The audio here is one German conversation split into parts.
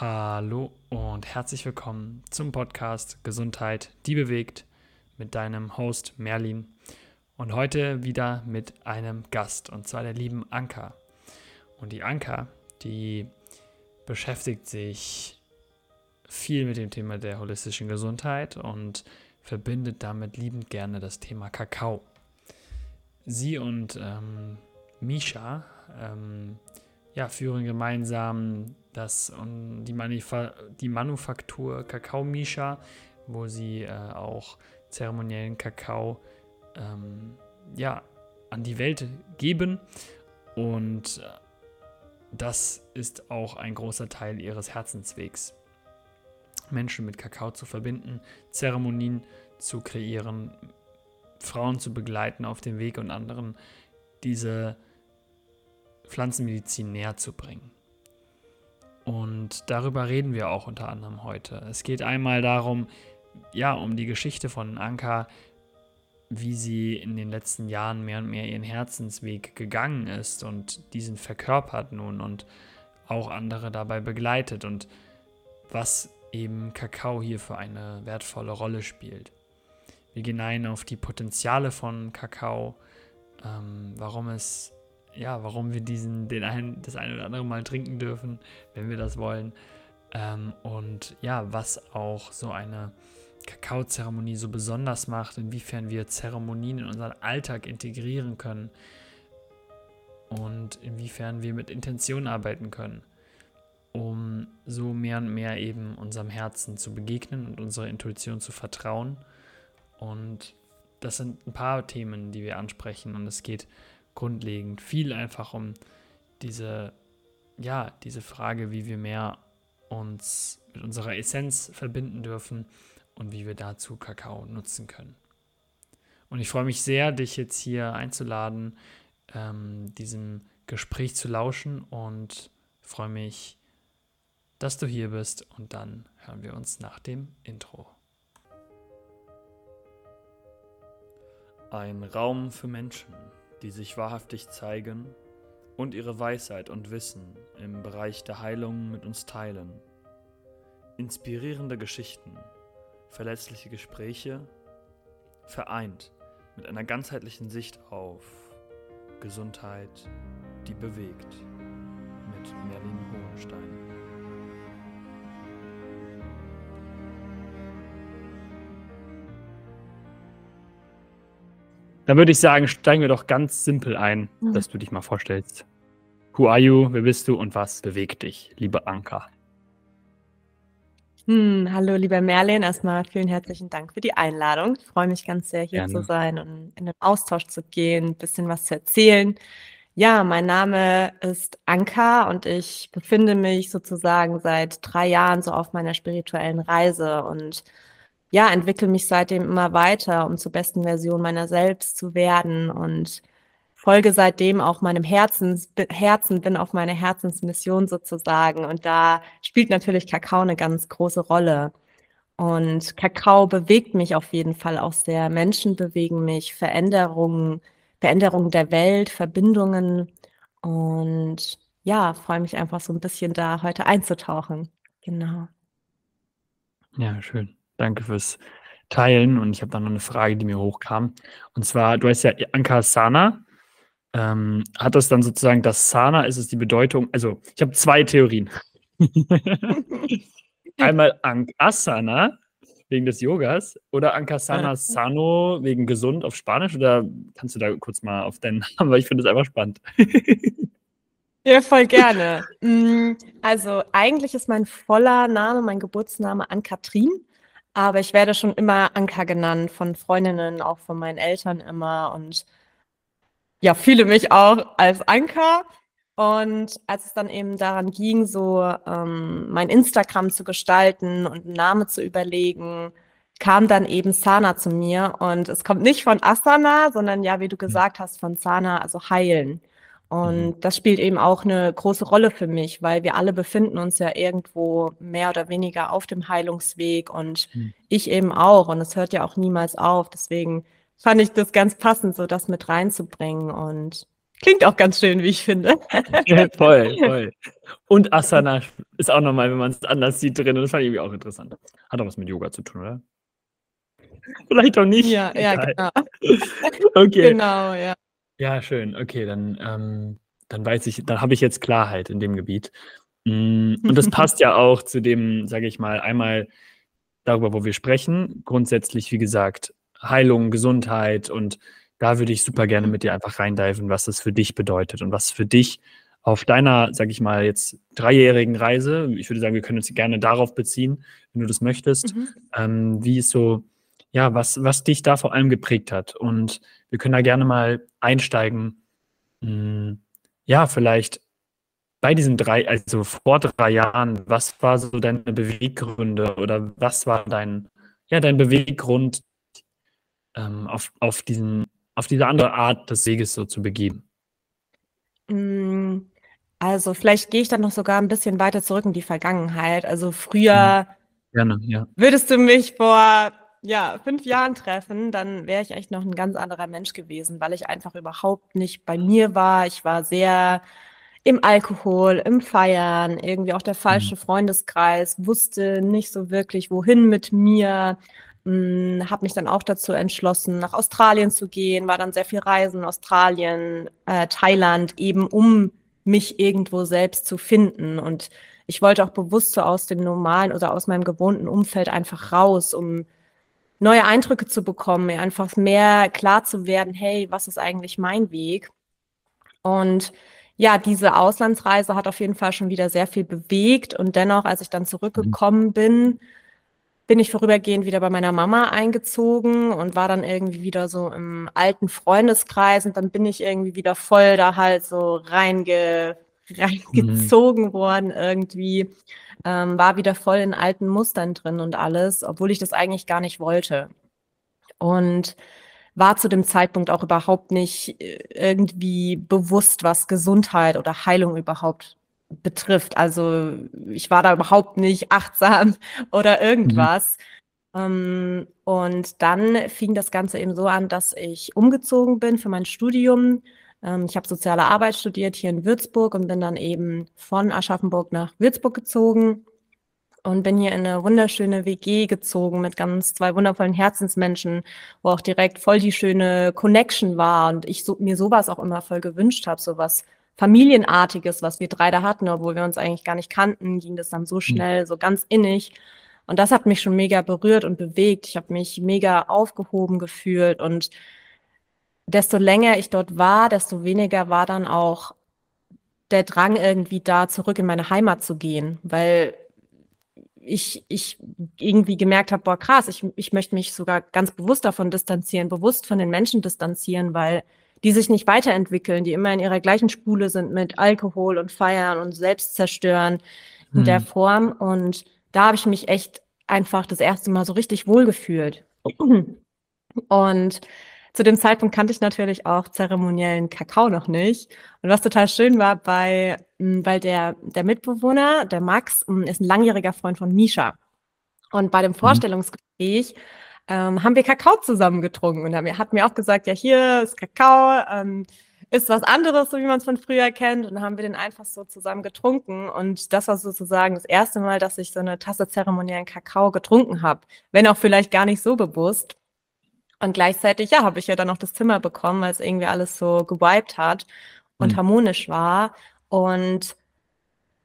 Hallo und herzlich willkommen zum Podcast Gesundheit, die bewegt mit deinem Host Merlin und heute wieder mit einem Gast und zwar der lieben Anka. Und die Anka, die beschäftigt sich viel mit dem Thema der holistischen Gesundheit und verbindet damit liebend gerne das Thema Kakao. Sie und ähm, Misha ähm, ja, führen gemeinsam das, um, die, Manifa die Manufaktur Kakao Misha, wo sie äh, auch zeremoniellen Kakao ähm, ja, an die Welt geben. Und äh, das ist auch ein großer Teil ihres Herzenswegs. Menschen mit Kakao zu verbinden, Zeremonien zu kreieren, Frauen zu begleiten auf dem Weg und anderen diese Pflanzenmedizin näher zu bringen. Und darüber reden wir auch unter anderem heute. Es geht einmal darum, ja, um die Geschichte von Anka, wie sie in den letzten Jahren mehr und mehr ihren Herzensweg gegangen ist und diesen verkörpert nun und auch andere dabei begleitet und was eben Kakao hier für eine wertvolle Rolle spielt. Wir gehen ein auf die Potenziale von Kakao, ähm, warum es ja, warum wir diesen, den einen, das eine oder andere mal trinken dürfen, wenn wir das wollen. Ähm, und ja, was auch so eine Kakaozeremonie so besonders macht, inwiefern wir Zeremonien in unseren Alltag integrieren können und inwiefern wir mit Intention arbeiten können, um so mehr und mehr eben unserem Herzen zu begegnen und unserer Intuition zu vertrauen. Und das sind ein paar Themen, die wir ansprechen und es geht grundlegend viel einfach um diese, ja, diese Frage, wie wir mehr uns mit unserer Essenz verbinden dürfen und wie wir dazu Kakao nutzen können. Und ich freue mich sehr, dich jetzt hier einzuladen, ähm, diesem Gespräch zu lauschen und freue mich, dass du hier bist und dann hören wir uns nach dem Intro. Ein Raum für Menschen die sich wahrhaftig zeigen und ihre Weisheit und Wissen im Bereich der Heilung mit uns teilen. Inspirierende Geschichten, verletzliche Gespräche, vereint mit einer ganzheitlichen Sicht auf Gesundheit, die bewegt, mit Merlin Hohenstein. Dann würde ich sagen, steigen wir doch ganz simpel ein, mhm. dass du dich mal vorstellst. Who are you? Wer bist du und was bewegt dich, liebe Anka? Hm, hallo, lieber Merlin. Erstmal vielen herzlichen Dank für die Einladung. Ich freue mich ganz sehr, hier Gerne. zu sein und in den Austausch zu gehen, ein bisschen was zu erzählen. Ja, mein Name ist Anka und ich befinde mich sozusagen seit drei Jahren so auf meiner spirituellen Reise und ja, entwickle mich seitdem immer weiter, um zur besten Version meiner selbst zu werden und folge seitdem auch meinem Herzens, Herzen, bin auf meine Herzensmission sozusagen. Und da spielt natürlich Kakao eine ganz große Rolle. Und Kakao bewegt mich auf jeden Fall auch sehr. Menschen bewegen mich, Veränderungen, Veränderungen der Welt, Verbindungen. Und ja, freue mich einfach so ein bisschen da heute einzutauchen. Genau. Ja, schön. Danke fürs Teilen. Und ich habe dann noch eine Frage, die mir hochkam. Und zwar, du heißt ja Anka Sana. Ähm, hat das dann sozusagen das Sana, ist es die Bedeutung? Also, ich habe zwei Theorien. Einmal Ankasana wegen des Yogas oder Ankasana Sano wegen gesund auf Spanisch oder kannst du da kurz mal auf deinen Namen, weil ich finde das einfach spannend. Ja, voll gerne. Mm, also eigentlich ist mein voller Name, mein Geburtsname Ann-Kathrin. Aber ich werde schon immer Anka genannt, von Freundinnen, auch von meinen Eltern immer und ja, fühle mich auch als Anka. Und als es dann eben daran ging, so ähm, mein Instagram zu gestalten und einen Namen zu überlegen, kam dann eben Sana zu mir. Und es kommt nicht von Asana, sondern ja, wie du hm. gesagt hast, von Sana, also heilen. Und mhm. das spielt eben auch eine große Rolle für mich, weil wir alle befinden uns ja irgendwo mehr oder weniger auf dem Heilungsweg und mhm. ich eben auch. Und es hört ja auch niemals auf. Deswegen fand ich das ganz passend, so das mit reinzubringen. Und Klingt auch ganz schön, wie ich finde. voll, voll. Und Asana ist auch nochmal, wenn man es anders sieht, drin. Und das fand ich irgendwie auch interessant. Hat auch was mit Yoga zu tun, oder? Vielleicht auch nicht. Ja, ja, genau. okay. Genau, ja. Ja, schön. Okay, dann, ähm, dann weiß ich, dann habe ich jetzt Klarheit in dem Gebiet. Mm, und das passt ja auch zu dem, sage ich mal, einmal darüber, wo wir sprechen. Grundsätzlich, wie gesagt, Heilung, Gesundheit und da würde ich super gerne mit dir einfach reindiven, was das für dich bedeutet und was für dich auf deiner, sag ich mal, jetzt dreijährigen Reise, ich würde sagen, wir können uns gerne darauf beziehen, wenn du das möchtest, mhm. ähm, wie ist so, ja, was, was dich da vor allem geprägt hat. Und wir können da gerne mal einsteigen. Hm, ja, vielleicht bei diesen drei, also vor drei Jahren, was war so deine Beweggründe oder was war dein, ja, dein Beweggrund, ähm, auf, auf, diesen, auf diese andere Art des Weges so zu begeben? Hm, also vielleicht gehe ich dann noch sogar ein bisschen weiter zurück in die Vergangenheit. Also früher mhm. Gerne, ja. würdest du mich vor ja, fünf Jahren treffen, dann wäre ich echt noch ein ganz anderer Mensch gewesen, weil ich einfach überhaupt nicht bei mir war. Ich war sehr im Alkohol, im Feiern, irgendwie auch der falsche mhm. Freundeskreis, wusste nicht so wirklich, wohin mit mir. Hm, habe mich dann auch dazu entschlossen, nach Australien zu gehen, war dann sehr viel Reisen, Australien, äh, Thailand, eben um mich irgendwo selbst zu finden. Und ich wollte auch bewusst so aus dem normalen oder aus meinem gewohnten Umfeld einfach raus, um neue Eindrücke zu bekommen, mir einfach mehr klar zu werden, hey, was ist eigentlich mein Weg? Und ja, diese Auslandsreise hat auf jeden Fall schon wieder sehr viel bewegt. Und dennoch, als ich dann zurückgekommen mhm. bin, bin ich vorübergehend wieder bei meiner Mama eingezogen und war dann irgendwie wieder so im alten Freundeskreis und dann bin ich irgendwie wieder voll da halt so reinge, reingezogen mhm. worden irgendwie ähm, war wieder voll in alten Mustern drin und alles, obwohl ich das eigentlich gar nicht wollte. Und war zu dem Zeitpunkt auch überhaupt nicht äh, irgendwie bewusst, was Gesundheit oder Heilung überhaupt betrifft. Also ich war da überhaupt nicht achtsam oder irgendwas. Mhm. Und dann fing das Ganze eben so an, dass ich umgezogen bin für mein Studium ich habe soziale Arbeit studiert hier in Würzburg und bin dann eben von Aschaffenburg nach Würzburg gezogen und bin hier in eine wunderschöne WG gezogen mit ganz zwei wundervollen Herzensmenschen, wo auch direkt voll die schöne Connection war und ich so, mir sowas auch immer voll gewünscht habe, sowas Familienartiges, was wir drei da hatten, obwohl wir uns eigentlich gar nicht kannten, ging das dann so hm. schnell, so ganz innig. Und das hat mich schon mega berührt und bewegt. Ich habe mich mega aufgehoben gefühlt und desto länger ich dort war, desto weniger war dann auch der Drang irgendwie da, zurück in meine Heimat zu gehen, weil ich, ich irgendwie gemerkt habe, boah, krass, ich, ich möchte mich sogar ganz bewusst davon distanzieren, bewusst von den Menschen distanzieren, weil die sich nicht weiterentwickeln, die immer in ihrer gleichen Spule sind mit Alkohol und Feiern und Selbstzerstören in der hm. Form. Und da habe ich mich echt einfach das erste Mal so richtig wohlgefühlt. Und zu dem Zeitpunkt kannte ich natürlich auch zeremoniellen Kakao noch nicht. Und was total schön war, bei, hm, weil der, der Mitbewohner, der Max, hm, ist ein langjähriger Freund von Misha. Und bei dem mhm. Vorstellungsgespräch ähm, haben wir Kakao zusammen getrunken. Und er hat mir auch gesagt, ja, hier ist Kakao, ähm, ist was anderes, so wie man es von früher kennt. Und dann haben wir den einfach so zusammen getrunken. Und das war sozusagen das erste Mal, dass ich so eine Tasse zeremoniellen Kakao getrunken habe. Wenn auch vielleicht gar nicht so bewusst. Und gleichzeitig, ja, habe ich ja dann noch das Zimmer bekommen, weil es irgendwie alles so gewiped hat und mhm. harmonisch war. Und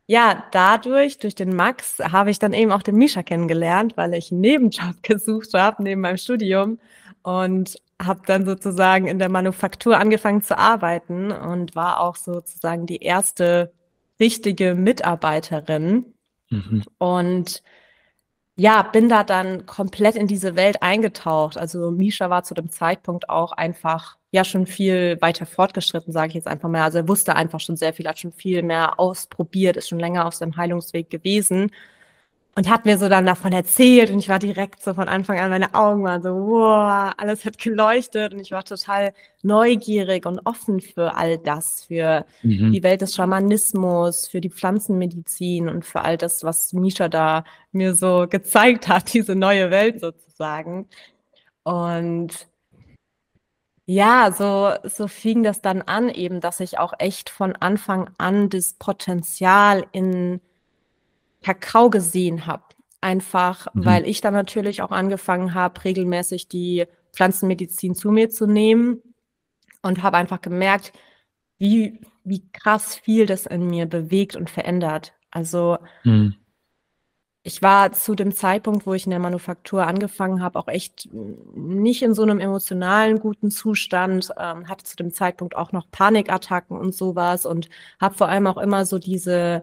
ja, dadurch, durch den Max, habe ich dann eben auch den Misha kennengelernt, weil ich einen Nebenjob gesucht habe neben meinem Studium und habe dann sozusagen in der Manufaktur angefangen zu arbeiten und war auch sozusagen die erste richtige Mitarbeiterin. Mhm. Und ja, bin da dann komplett in diese Welt eingetaucht. Also Misha war zu dem Zeitpunkt auch einfach ja schon viel weiter fortgeschritten, sage ich jetzt einfach mal. Also er wusste einfach schon sehr viel, hat schon viel mehr ausprobiert, ist schon länger auf seinem Heilungsweg gewesen und hat mir so dann davon erzählt und ich war direkt so von Anfang an, meine Augen waren so, wow, alles hat geleuchtet und ich war total neugierig und offen für all das, für mhm. die Welt des Schamanismus, für die Pflanzenmedizin und für all das, was Misha da mir so gezeigt hat, diese neue Welt sozusagen. Und Ja, so so fing das dann an eben, dass ich auch echt von Anfang an das Potenzial in Kakao gesehen habe. Einfach, Mhm. weil ich dann natürlich auch angefangen habe, regelmäßig die Pflanzenmedizin zu mir zu nehmen und habe einfach gemerkt, wie wie krass viel das in mir bewegt und verändert. Also Mhm. ich war zu dem Zeitpunkt, wo ich in der Manufaktur angefangen habe, auch echt nicht in so einem emotionalen guten Zustand, ähm, hatte zu dem Zeitpunkt auch noch Panikattacken und sowas und habe vor allem auch immer so diese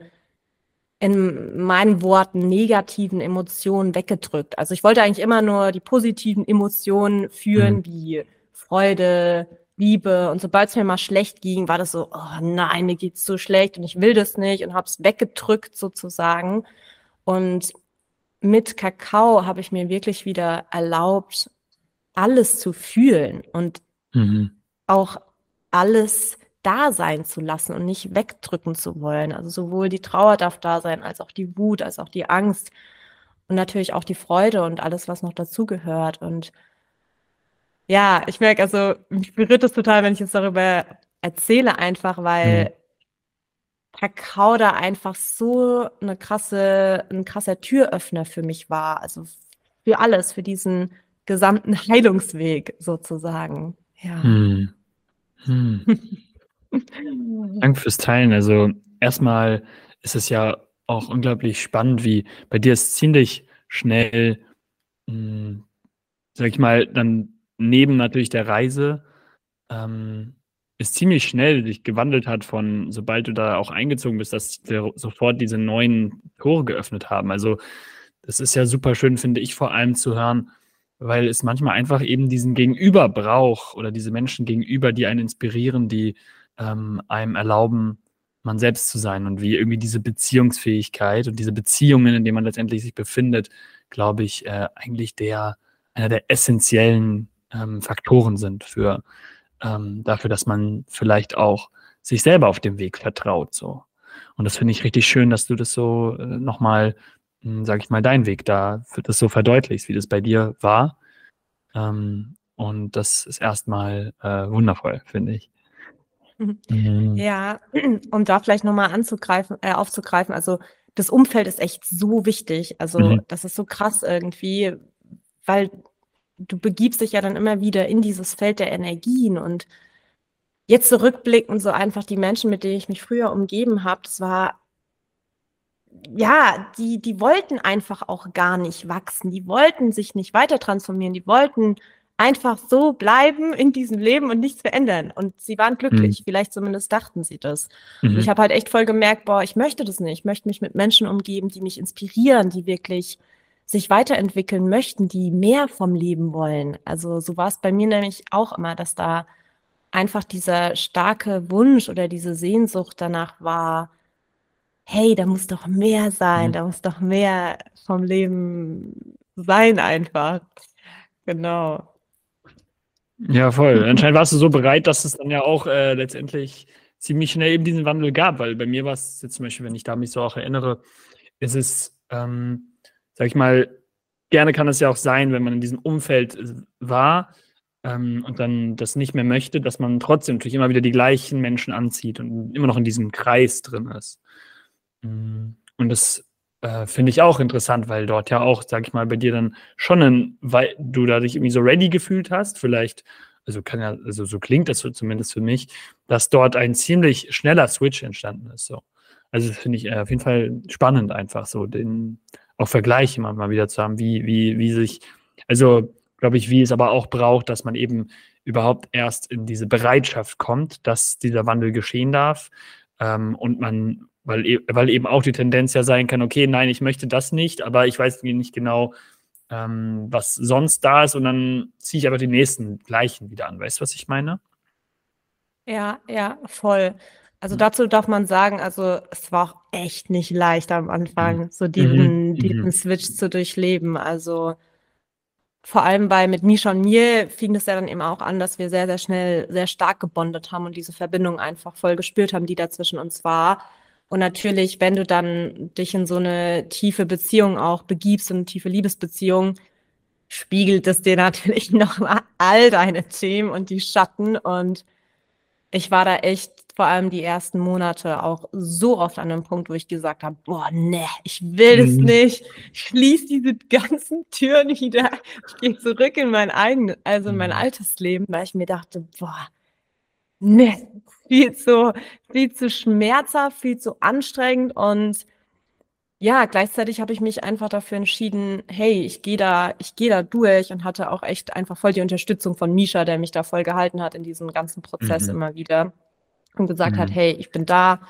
in meinen Worten negativen Emotionen weggedrückt. Also, ich wollte eigentlich immer nur die positiven Emotionen fühlen, Mhm. wie Freude, Liebe und sobald's mir mal schlecht ging, war das so: „Oh nein, mir geht's so schlecht und ich will das nicht“ und habe es weggedrückt sozusagen. Und mit Kakao habe ich mir wirklich wieder erlaubt, alles zu fühlen und Mhm. auch alles da sein zu lassen und nicht wegdrücken zu wollen. Also, sowohl die Trauer darf da sein, als auch die Wut, als auch die Angst und natürlich auch die Freude und alles, was noch dazugehört. Und ja, ich merke, also, mich berührt das total, wenn ich jetzt darüber erzähle, einfach Mhm. weil Kakao da einfach so 'ne krasse 'n krasser Türöffner für mich war, also, für alles, für diesen gesamten Heilungsweg sozusagen, ja. Mhm. Mhm. Danke fürs Teilen. Also, erst mal ist es ja auch unglaublich spannend, wie bei dir es ziemlich schnell, hm, sage ich mal, dann neben natürlich der Reise, ähm, es ziemlich schnell sich gewandelt hat von sobald du da auch eingezogen bist, dass dir sofort diese neuen Tore geöffnet haben. Also, das ist ja super schön, finde ich, vor allem zu hören, weil es manchmal einfach eben diesen Gegenüber braucht oder diese Menschen gegenüber, die einen inspirieren, die, ähm, einem erlauben, man selbst zu sein und wie irgendwie diese Beziehungsfähigkeit und diese Beziehungen, in denen man letztendlich sich befindet, glaube ich, äh, eigentlich der einer der essenziellen, ähm, Faktoren sind für ähm, dafür, dass man vielleicht auch sich selber auf dem Weg vertraut so. Und das finde ich richtig schön, dass du das so, äh, noch mal, hm, sage ich mal, deinen Weg da das so verdeutlichst, wie das bei dir war. Ähm, und das ist erst mal, äh, wundervoll, finde ich. Mhm. Ja, um da vielleicht noch mal anzugreifen äh, aufzugreifen, also, das Umfeld ist echt so wichtig. Also, Mhm. das ist so krass irgendwie, weil du begibst dich ja dann immer wieder in dieses Feld der Energien und jetzt zurückblickend so einfach die Menschen, mit denen ich mich früher umgeben habe, das war ja, die die wollten einfach auch gar nicht wachsen. Die wollten sich nicht weiter transformieren. Die wollten einfach so bleiben in diesem Leben und nichts verändern. Und sie waren Mhm. glücklich. Vielleicht zumindest dachten sie das. Und ich Mhm. habe halt echt voll gemerkt: „Boah, ich möchte das nicht. Ich möchte mich mit Menschen umgeben, die mich inspirieren, die wirklich sich weiterentwickeln möchten, die mehr vom Leben wollen.“ Also, so war's bei mir nämlich auch immer, dass da einfach dieser starke Wunsch oder diese Sehnsucht danach war: „Hey, da muss doch mehr sein. Mhm. Da muss doch mehr vom Leben sein einfach.“ Genau. Ja, voll. Anscheinend warst du so bereit, dass es dann ja auch, äh, letztendlich ziemlich schnell eben diesen Wandel gab, weil bei mir war's jetzt zum Beispiel, wenn ich da mich so auch erinnere, ist es, ähm, sage ich mal gerne kann es ja auch sein, wenn man in diesem Umfeld s war, ähm, und dann das nicht mehr möchte, dass man trotzdem natürlich immer wieder die gleichen Menschen anzieht und immer noch in diesem Kreis drin ist. Hm, und das, äh, finde ich auch interessant, weil dort ja auch, sage ich mal, bei dir dann schon 'nen wei du da dich irgendwie so ready gefühlt hast. Vielleicht also, kann ja also, so klingt das so zumindest für mich, dass dort ein ziemlich schneller Switch entstanden ist so. Also, finde ich, äh, auf jeden Fall spannend einfach so den auch Vergleich immer mal wieder zu haben, wie wie wie sich also, glaube ich, wie es aber auch braucht, dass man eben überhaupt erst in diese Bereitschaft kommt, dass dieser Wandel geschehen darf, ähm, und man weil e weil eben auch die Tendenz ja sein kann: „Okay, nein, ich möchte das nicht, aber ich weiß nicht genau, ähm, was sonst da ist und dann ziehe ich einfach die nächsten gleichen wieder an.“ Weißt du, was ich meine? Ja, ja, voll. Also, Mhm. dazu darf man sagen, also, es war auch echt nicht leicht am Mhm. Anfang, so Mhm. diesen Mhm. diesen Switch zu durchleben. Also vor allem bei mit Mischa und mir fing das ja dann eben auch an, dass wir sehr, sehr schnell sehr stark gebondet haben und diese Verbindung einfach voll gespürt haben, die da zwischen uns war. Und natürlich, wenn du dann dich in so 'ne tiefe Beziehung auch begibst, so 'ne tiefe Liebesbeziehung, spiegelt es dir natürlich noch mal all deine Themen und die Schatten. Und ich war da echt vor allem die ersten Monate auch so oft an einem Punkt, wo ich gesagt habe, boah, ne, ich will es mhm. nicht. Ich schließe diese ganzen Türen wieder. Ich gehe zurück in mein eigenes, also in mein mhm. altes Leben, weil ich mir dachte, boah, ne, viel zu, viel zu schmerzhaft, viel zu anstrengend und ja, gleichzeitig habe ich mich einfach dafür entschieden, hey, ich gehe da, ich gehe da durch und hatte auch echt einfach voll die Unterstützung von Misha, der mich da voll gehalten hat in diesem ganzen Prozess mhm. immer wieder und gesagt mhm. hat, hey, ich bin da.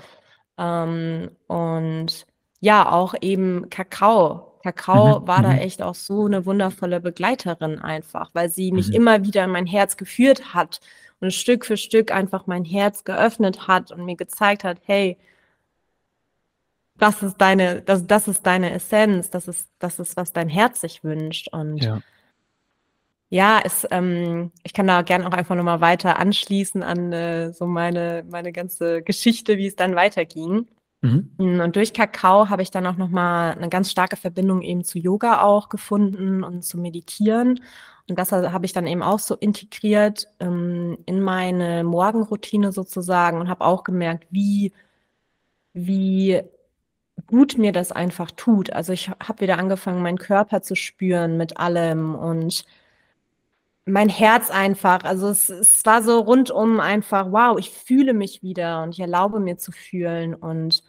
Ähm, und ja, auch eben Kakao. Kakao mhm. war da mhm. echt auch so eine wundervolle Begleiterin einfach, weil sie mich mhm. immer wieder in mein Herz geführt hat und Stück für Stück einfach mein Herz geöffnet hat und mir gezeigt hat, hey, das ist deine, das, das ist deine Essenz, das ist, das ist, was dein Herz sich wünscht. Und ja, ja es, ähm, ich kann da gerne auch einfach nochmal weiter anschließen an äh, so meine, meine ganze Geschichte, wie es dann weiterging. Mhm. Und durch Kakao habe ich dann auch nochmal eine ganz starke Verbindung eben zu Yoga auch gefunden und zu Meditieren. Und das habe ich dann eben auch so integriert ähm, in meine Morgenroutine sozusagen und habe auch gemerkt, wie, wie gut mir das einfach tut. Also ich habe wieder angefangen, meinen Körper zu spüren mit allem und mein Herz einfach. Also es, es war so rundum einfach, wow, ich fühle mich wieder und ich erlaube mir zu fühlen. Und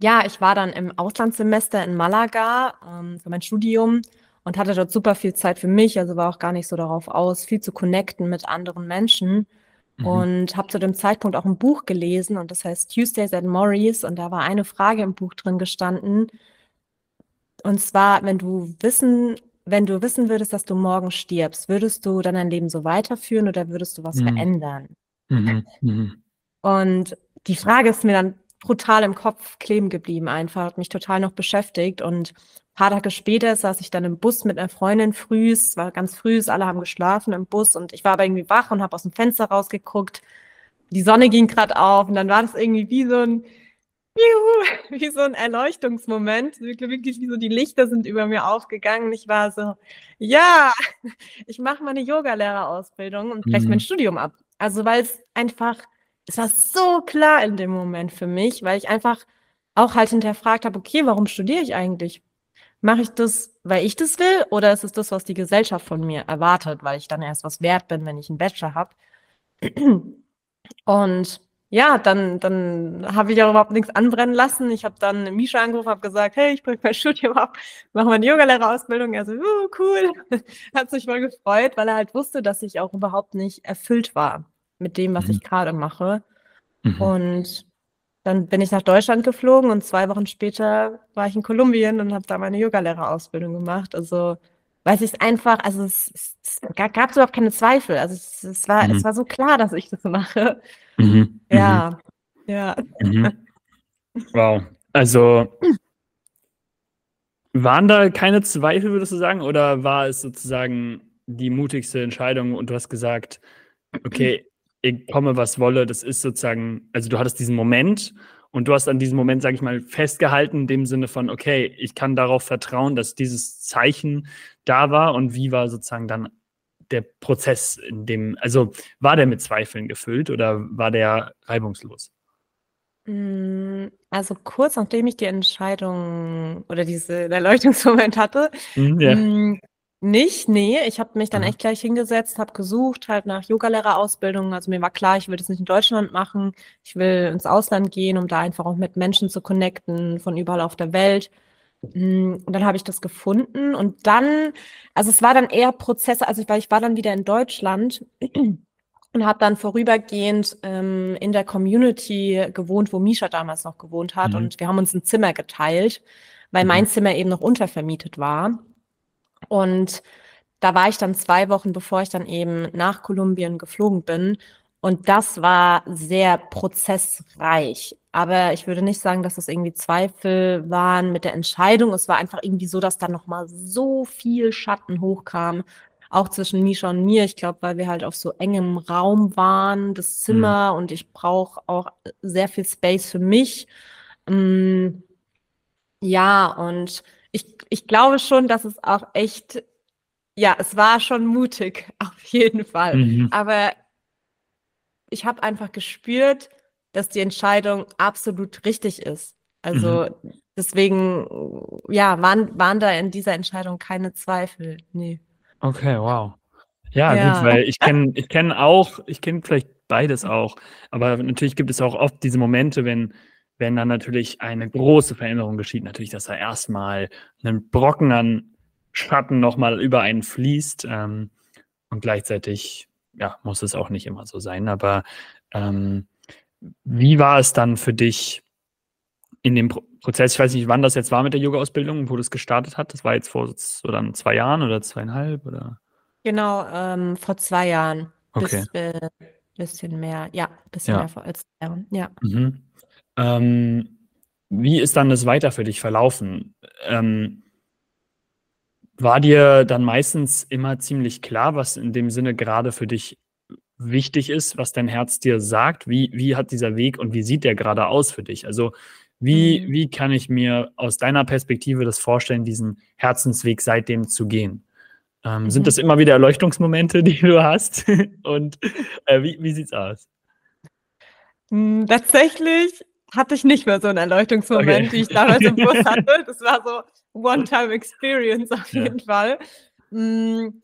ja, ich war dann im Auslandssemester in Malaga ähm, für mein Studium und hatte dort super viel Zeit für mich. Also war auch gar nicht so darauf aus, viel zu connecten mit anderen Menschen. Mhm. Und habe zu dem Zeitpunkt auch ein Buch gelesen und das heißt Tuesdays at Morris und da war eine Frage im Buch drin gestanden. Und zwar, wenn du wissen, wenn du wissen würdest, dass du morgen stirbst, würdest du dann dein Leben so weiterführen oder würdest du was mhm. verändern? Mhm. Mhm. Und die Frage ist mir dann brutal im Kopf kleben geblieben einfach, hat mich total noch beschäftigt und paar Tage später saß ich dann im Bus mit einer Freundin früh, es war ganz früh, alle haben geschlafen im Bus und ich war aber irgendwie wach und habe aus dem Fenster rausgeguckt. Die Sonne ging gerade auf und dann war das irgendwie wie so ein Juhu, wie so ein Erleuchtungsmoment. Wirklich wie so die Lichter sind über mir aufgegangen. Ich war so, ja, ich mache meine Yogalehrerausbildung und breche mhm. mein Studium ab. Also weil es einfach, es war so klar in dem Moment für mich, weil ich einfach auch halt hinterfragt habe, okay, warum studiere ich eigentlich? Mache ich das, weil ich das will, oder ist es das, was die Gesellschaft von mir erwartet, weil ich dann erst was wert bin, wenn ich einen Bachelor habe? Und ja, dann, dann habe ich auch überhaupt nichts anbrennen lassen. Ich habe dann Misha angerufen, habe gesagt, hey, ich bringe mein Studium ab, mache meine Yogalehrerausbildung. Er so, uh, cool. Hat sich voll gefreut, weil er halt wusste, dass ich auch überhaupt nicht erfüllt war mit dem, was mhm. ich gerade mache. Mhm. Und dann bin ich nach Deutschland geflogen und zwei Wochen später war ich in Kolumbien und habe da meine Yogalehrerausbildung gemacht. Also weil ich es einfach, also es, es, gab es überhaupt keine Zweifel. Also es, es war, mhm. es war so klar, dass ich das mache. Mhm. Ja, mhm. ja. Mhm. Wow. Also waren da keine Zweifel, würdest du sagen, oder war es sozusagen die mutigste Entscheidung und du hast gesagt, okay, ich komme, was wolle, das ist sozusagen, also du hattest diesen Moment und du hast an diesem Moment, sage ich mal, festgehalten, in dem Sinne von, okay, ich kann darauf vertrauen, dass dieses Zeichen da war und wie war sozusagen dann der Prozess, in dem, also war der mit Zweifeln gefüllt oder war der reibungslos? Mm, also kurz nachdem ich die Entscheidung oder diese Erleuchtungsmoment hatte, mhm, ja. Nicht, nee. Ich habe mich dann mhm. echt gleich hingesetzt, habe gesucht halt nach Yogalehrerausbildung. Also mir war klar, ich will das nicht in Deutschland machen. Ich will ins Ausland gehen, um da einfach auch mit Menschen zu connecten von überall auf der Welt. Mm, und dann habe ich das gefunden und dann, also es war dann eher Prozesse, also ich, weil ich war dann wieder in Deutschland und habe dann vorübergehend ähm, in der Community gewohnt, wo Misha damals noch gewohnt hat. Mhm. Und wir haben uns ein Zimmer geteilt, weil mhm. mein Zimmer eben noch untervermietet war. Und da war ich dann zwei Wochen, bevor ich dann eben nach Kolumbien geflogen bin. Und das war sehr prozessreich. Aber ich würde nicht sagen, dass das irgendwie Zweifel waren mit der Entscheidung. Es war einfach irgendwie so, dass da nochmal so viel Schatten hochkam. Auch zwischen Misha und mir. Ich glaube, weil wir halt auf so engem Raum waren, das Zimmer. Mhm. Und ich brauche auch sehr viel Space für mich. Ähm, ja, und ich, ich glaube schon, dass es auch echt Ja, es war schon mutig, auf jeden Fall. Mhm. Aber ich habe einfach gespürt, dass die Entscheidung absolut richtig ist. Also mhm. deswegen, ja, waren, waren da in dieser Entscheidung keine Zweifel. Nee. Okay, wow. Ja, ja. gut, weil ich kenne ich kenn auch, ich kenne vielleicht beides auch, aber natürlich gibt es auch oft diese Momente, wenn, wenn dann natürlich eine große Veränderung geschieht, natürlich, dass da erstmal ein Brocken an Schatten nochmal über einen fließt ähm, und gleichzeitig, ja, muss es auch nicht immer so sein, aber ähm, wie war es dann für dich in dem Pro Prozess? Ich weiß nicht, wann das jetzt war mit der Yoga-Ausbildung, wo das gestartet hat. Das war jetzt vor so dann zwei Jahren oder zweieinhalb oder? Genau, ähm, vor zwei Jahren. Okay. Bis, äh, bisschen mehr, ja, bisschen ja. mehr vor als zwei Jahren, ja. Mhm. Ähm, wie ist dann das weiter für dich verlaufen? Ähm, war dir dann meistens immer ziemlich klar, was in dem Sinne gerade für dich wichtig ist, was dein Herz dir sagt? Wie, wie hat dieser Weg und wie sieht der gerade aus für dich? Also wie, mhm. wie kann ich mir aus deiner Perspektive das vorstellen, diesen Herzensweg seitdem zu gehen? Ähm, mhm. Sind das immer wieder Erleuchtungsmomente, die du hast? und äh, wie, wie es aus? Hm, tatsächlich hatte ich nicht mehr so einen Erleuchtungsmoment, okay. wie ich damals im Bus hatte. Das war so One-Time-Experience auf jeden ja. Fall. Mhm.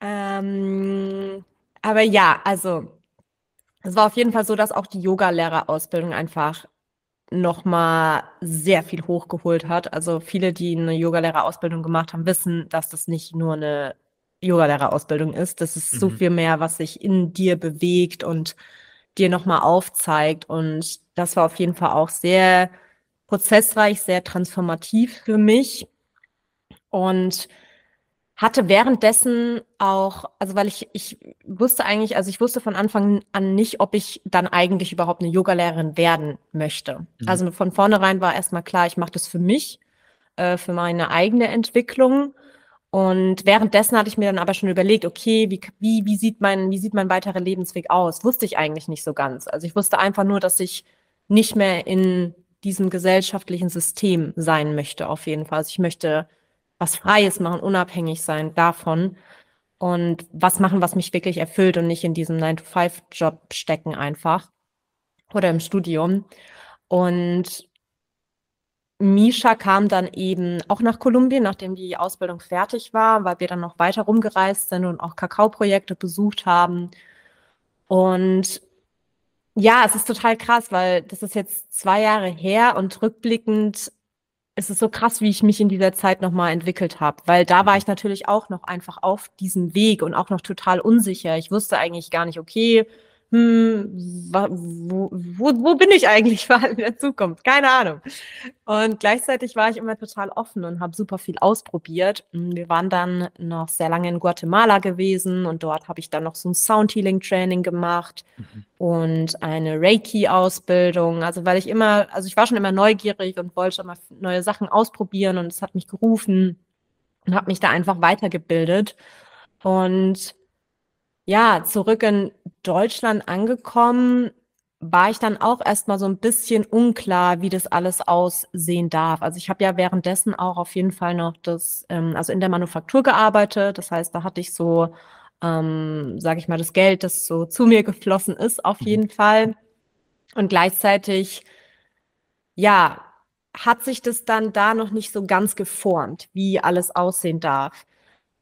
Ähm, aber ja, also es war auf jeden Fall so, dass auch die Yoga-Lehrerausbildung einfach nochmal sehr viel hochgeholt hat. Also viele, die eine Yogalehrerausbildung gemacht haben, wissen, dass das nicht nur eine Yogalehrerausbildung ist. Das ist mhm. so viel mehr, was sich in dir bewegt und dir nochmal aufzeigt. Und das war auf jeden Fall auch sehr prozessreich, sehr transformativ für mich. Und hatte währenddessen auch, also weil ich, ich wusste eigentlich, also ich wusste von Anfang an nicht, ob ich dann eigentlich überhaupt eine Yogalehrerin werden möchte. Mhm. Also von vornherein war erstmal klar, ich mache das für mich, äh, für meine eigene Entwicklung. Und währenddessen hatte ich mir dann aber schon überlegt, okay, wie, wie, wie, sieht mein, wie sieht mein weiterer Lebensweg aus? Wusste ich eigentlich nicht so ganz. Also ich wusste einfach nur, dass ich nicht mehr in diesem gesellschaftlichen System sein möchte, auf jeden Fall. Also ich möchte was Freies machen, unabhängig sein davon und was machen, was mich wirklich erfüllt und nicht in diesem 9-to-5-Job stecken einfach oder im Studium. Und Misha kam dann eben auch nach Kolumbien, nachdem die Ausbildung fertig war, weil wir dann noch weiter rumgereist sind und auch Kakaoprojekte besucht haben. Und ja, es ist total krass, weil das ist jetzt zwei Jahre her und rückblickend es ist so krass, wie ich mich in dieser Zeit nochmal entwickelt habe, weil da war ich natürlich auch noch einfach auf diesem Weg und auch noch total unsicher. Ich wusste eigentlich gar nicht, okay, hm, wo, wo, wo bin ich eigentlich in der Zukunft? Keine Ahnung. Und gleichzeitig war ich immer total offen und habe super viel ausprobiert. Wir waren dann noch sehr lange in Guatemala gewesen und dort habe ich dann noch so ein Soundhealing-Training gemacht mhm. und eine Reiki-Ausbildung. Also weil ich immer, also ich war schon immer neugierig und wollte immer neue Sachen ausprobieren und es hat mich gerufen und habe mich da einfach weitergebildet. Und ja, zurück in Deutschland angekommen, war ich dann auch erstmal so ein bisschen unklar, wie das alles aussehen darf. Also ich habe ja währenddessen auch auf jeden Fall noch das, ähm, also in der Manufaktur gearbeitet. Das heißt, da hatte ich so, ähm, sage ich mal, das Geld, das so zu mir geflossen ist, auf mhm. jeden Fall. Und gleichzeitig, ja, hat sich das dann da noch nicht so ganz geformt, wie alles aussehen darf.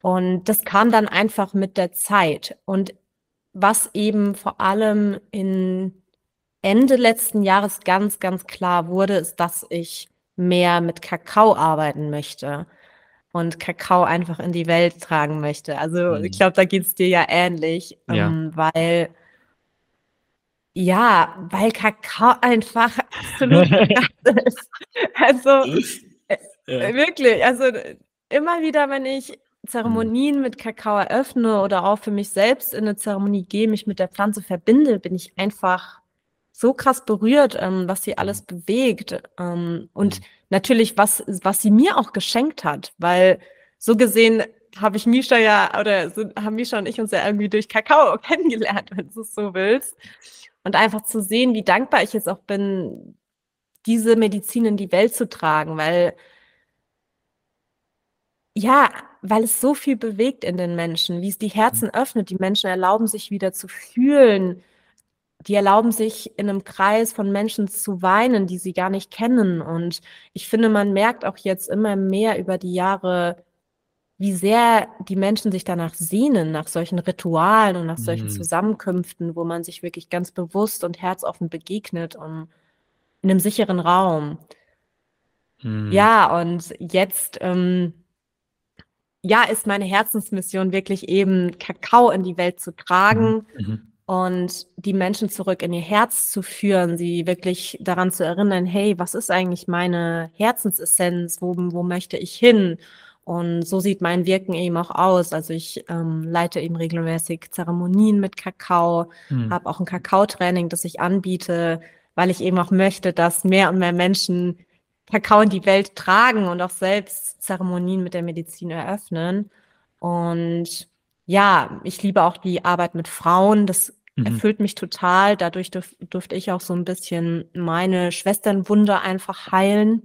Und das kam dann einfach mit der Zeit. Und was eben vor allem in Ende letzten Jahres ganz, ganz klar wurde, ist, dass ich mehr mit Kakao arbeiten möchte und Kakao einfach in die Welt tragen möchte. Also mhm. ich glaube, da geht es dir ja ähnlich, ja. Ähm, weil ja, weil Kakao einfach absolut ist. Also äh, wirklich, also immer wieder, wenn ich Zeremonien mhm. mit Kakao eröffne oder auch für mich selbst in eine Zeremonie gehe, mich mit der Pflanze verbinde, bin ich einfach so krass berührt, ähm, was sie alles mhm. bewegt. Ähm, und mhm. natürlich, was, was sie mir auch geschenkt hat, weil so gesehen habe ich Misha ja, oder so, haben Misha und ich uns ja irgendwie durch Kakao kennengelernt, wenn du es so willst. Und einfach zu sehen, wie dankbar ich jetzt auch bin, diese Medizin in die Welt zu tragen, weil Ja, weil es so viel bewegt in den Menschen, wie es die Herzen öffnet. Die Menschen erlauben sich wieder zu fühlen. Die erlauben sich in einem Kreis von Menschen zu weinen, die sie gar nicht kennen. Und ich finde, man merkt auch jetzt immer mehr über die Jahre, wie sehr die Menschen sich danach sehnen, nach solchen Ritualen und nach solchen Mhm. Zusammenkünften, wo man sich wirklich ganz bewusst und herzoffen begegnet und in einem sicheren Raum. Mhm. Ja, und jetzt, ähm, ja, ist meine Herzensmission wirklich eben, Kakao in die Welt zu tragen Mhm. Mhm. und die Menschen zurück in ihr Herz zu führen, sie wirklich daran zu erinnern, hey, was ist eigentlich meine Herzensessenz? Wo, wo möchte ich hin? Und so sieht mein Wirken eben auch aus. Also ich ähm, leite eben regelmäßig Zeremonien mit Kakao, Mhm. habe auch ein Kakaotraining, das ich anbiete, weil ich eben auch möchte, dass mehr und mehr Menschen Kakao in die Welt tragen und auch selbst Zeremonien mit der Medizin eröffnen. Und ja, ich liebe auch die Arbeit mit Frauen. Das Mhm. erfüllt mich total. Dadurch durf, durfte ich auch so ein bisschen meine Schwesternwunde einfach heilen.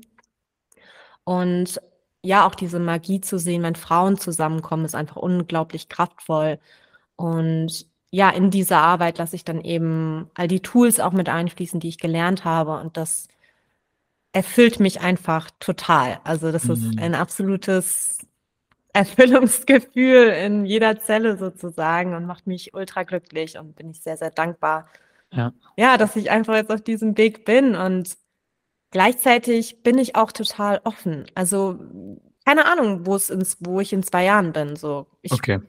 Und ja, auch diese Magie zu sehen, wenn Frauen zusammenkommen, ist einfach unglaublich kraftvoll. Und ja, in dieser Arbeit lasse ich dann eben all die Tools auch mit einfließen, die ich gelernt habe. Und das erfüllt mich einfach total. Also das ist Mhm. ein absolutes Erfüllungsgefühl in jeder Zelle sozusagen und macht mich ultra glücklich und bin ich sehr, sehr dankbar. Ja. Ja, dass ich einfach jetzt auf diesem Weg bin und gleichzeitig bin ich auch total offen. Also keine Ahnung, wo es ins, wo ich in zwei Jahren bin. So, ich, Okay.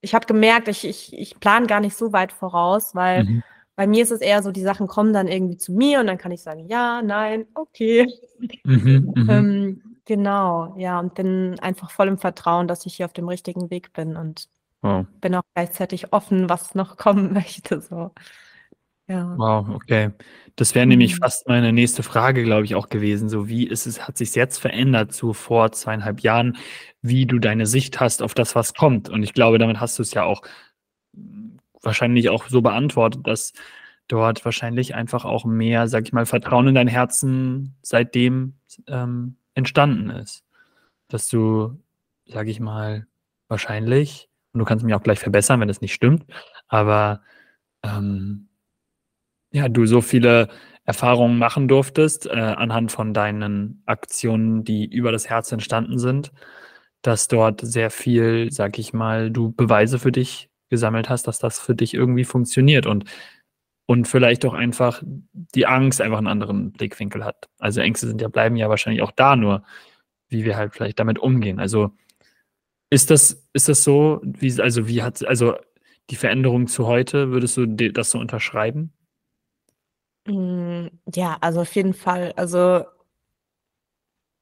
ich habe gemerkt, ich, ich, ich plane gar nicht so weit voraus, weil Mhm. Bei mir ist es eher so, die Sachen kommen dann irgendwie zu mir und dann kann ich sagen, ja, nein, okay. Mhm. Mhm. Ähm, genau, ja, und bin einfach voll im Vertrauen, dass ich hier auf dem richtigen Weg bin und Wow. bin auch gleichzeitig offen, was noch kommen möchte. So. Ja. Wow, okay. Das wäre nämlich Mhm. fast meine nächste Frage, glaube ich, auch gewesen. So, wie ist es, hat sich jetzt verändert zu vor zweieinhalb Jahren, wie du deine Sicht hast auf das, was kommt? Und ich glaube, damit hast du es ja auch wahrscheinlich auch so beantwortet, dass dort wahrscheinlich einfach auch mehr, sag ich mal, Vertrauen in dein Herzen seitdem ähm, entstanden ist. Dass du, sag ich mal, wahrscheinlich, und du kannst mich auch gleich verbessern, wenn es nicht stimmt, aber ähm, ja, du so viele Erfahrungen machen durftest äh, anhand von deinen Aktionen, die über das Herz entstanden sind, dass dort sehr viel, sag ich mal, du Beweise für dich gesammelt hast, dass das für dich irgendwie funktioniert und und vielleicht auch einfach die Angst einfach einen anderen Blickwinkel hat. Also Ängste sind ja bleiben ja wahrscheinlich auch da, nur wie wir halt vielleicht damit umgehen. Also ist das ist das so, wie also wie hat also die Veränderung zu heute, würdest du das so unterschreiben? Mm, Ja, also auf jeden Fall. Also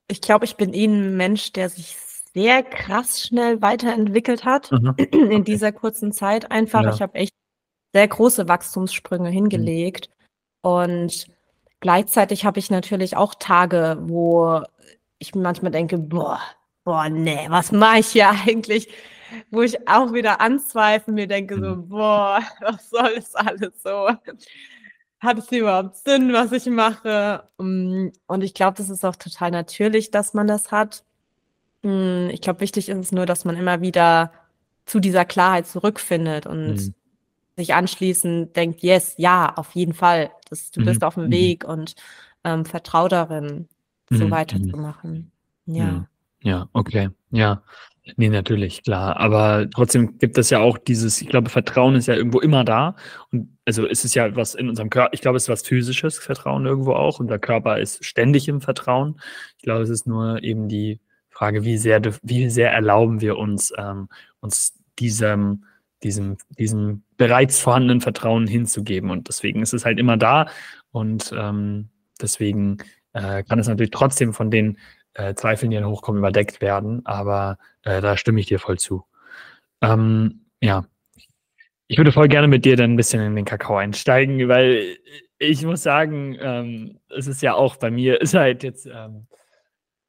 ich glaube, ich bin eh ein Mensch, der sich sehr krass schnell weiterentwickelt hat Mhm. in Okay. dieser kurzen Zeit einfach. Ja. Ich habe echt sehr große Wachstumssprünge hingelegt und gleichzeitig habe ich natürlich auch Tage, wo ich manchmal denke, boah, boah, nee, was mache ich hier eigentlich? Wo ich auch wieder anzweifle, mir denke so, Mhm. boah, was soll das alles so? Hat es überhaupt Sinn, was ich mache? Mm, Und ich glaube, das ist auch total natürlich, dass man das hat. Mm, Ich glaube, wichtig ist es nur, dass man immer wieder zu dieser Klarheit zurückfindet und Mhm. sich anschließend denkt, yes, ja, auf jeden Fall, das, du bist Mhm. auf dem Mhm. Weg und ähm, vertrau darin, so Mhm. Weiterzumachen. Ja. Ja, okay. Ja. Nee, natürlich, klar. Aber trotzdem gibt es ja auch dieses, ich glaube, Vertrauen ist ja irgendwo immer da. Und also ist es ja was in unserem Körper, ich glaube, es ist was physisches, Vertrauen irgendwo auch. Unser Körper ist ständig im Vertrauen. Ich glaube, es ist nur eben die Frage, wie sehr, wie sehr erlauben wir uns, ähm, uns diesem, diesem, diesem bereits vorhandenen Vertrauen hinzugeben. Und deswegen ist es halt immer da. Und ähm, deswegen äh, kann es natürlich trotzdem von den äh, Zweifeln, die dann hochkommen, überdeckt werden. Aber äh, da stimme ich dir voll zu. Ähm, ja. Ich würde voll gerne mit dir dann ein bisschen in den Kakao einsteigen, weil ich muss sagen, ähm, es ist ja auch bei mir, ist halt jetzt, ähm,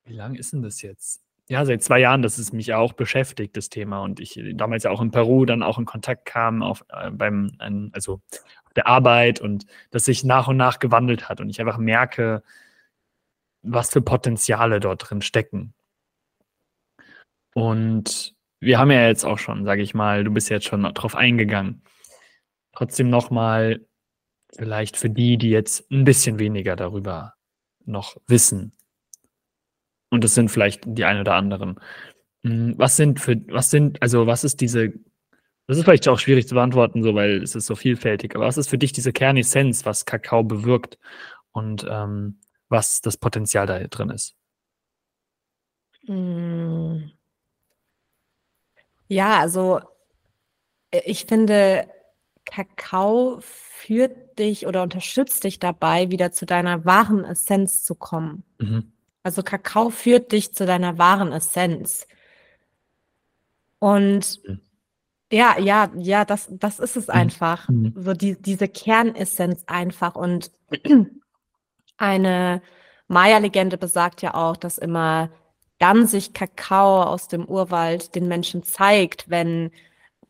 wie lange ist denn das jetzt? Ja, seit zwei Jahren, dass es mich auch beschäftigt, das Thema. Und ich damals ja auch in Peru dann auch in Kontakt kam, auf, äh, beim, ein, also der Arbeit und das sich nach und nach gewandelt hat. Und ich einfach merke, was für Potenziale dort drin stecken. Und wir haben ja jetzt auch schon, sage ich mal, du bist jetzt schon drauf eingegangen. Trotzdem nochmal vielleicht für die, die jetzt ein bisschen weniger darüber noch wissen. Und es sind vielleicht die ein oder anderen. Hm, was sind für, was sind, also was ist diese, das ist vielleicht auch schwierig zu beantworten, so, weil es ist so vielfältig, aber was ist für dich diese Kernessenz, was Kakao bewirkt und ähm, was das Potenzial da drin ist? Hm. Ja, also äh, ich finde, Kakao führt dich oder unterstützt dich dabei, wieder zu deiner wahren Essenz zu kommen. Mhm. Also Kakao führt dich zu deiner wahren Essenz. Und mhm. ja, ja, ja, das, das ist es mhm. einfach. Mhm. So die, diese Kernessenz einfach. Und eine Maya-Legende besagt ja auch, dass immer dann sich Kakao aus dem Urwald den Menschen zeigt, wenn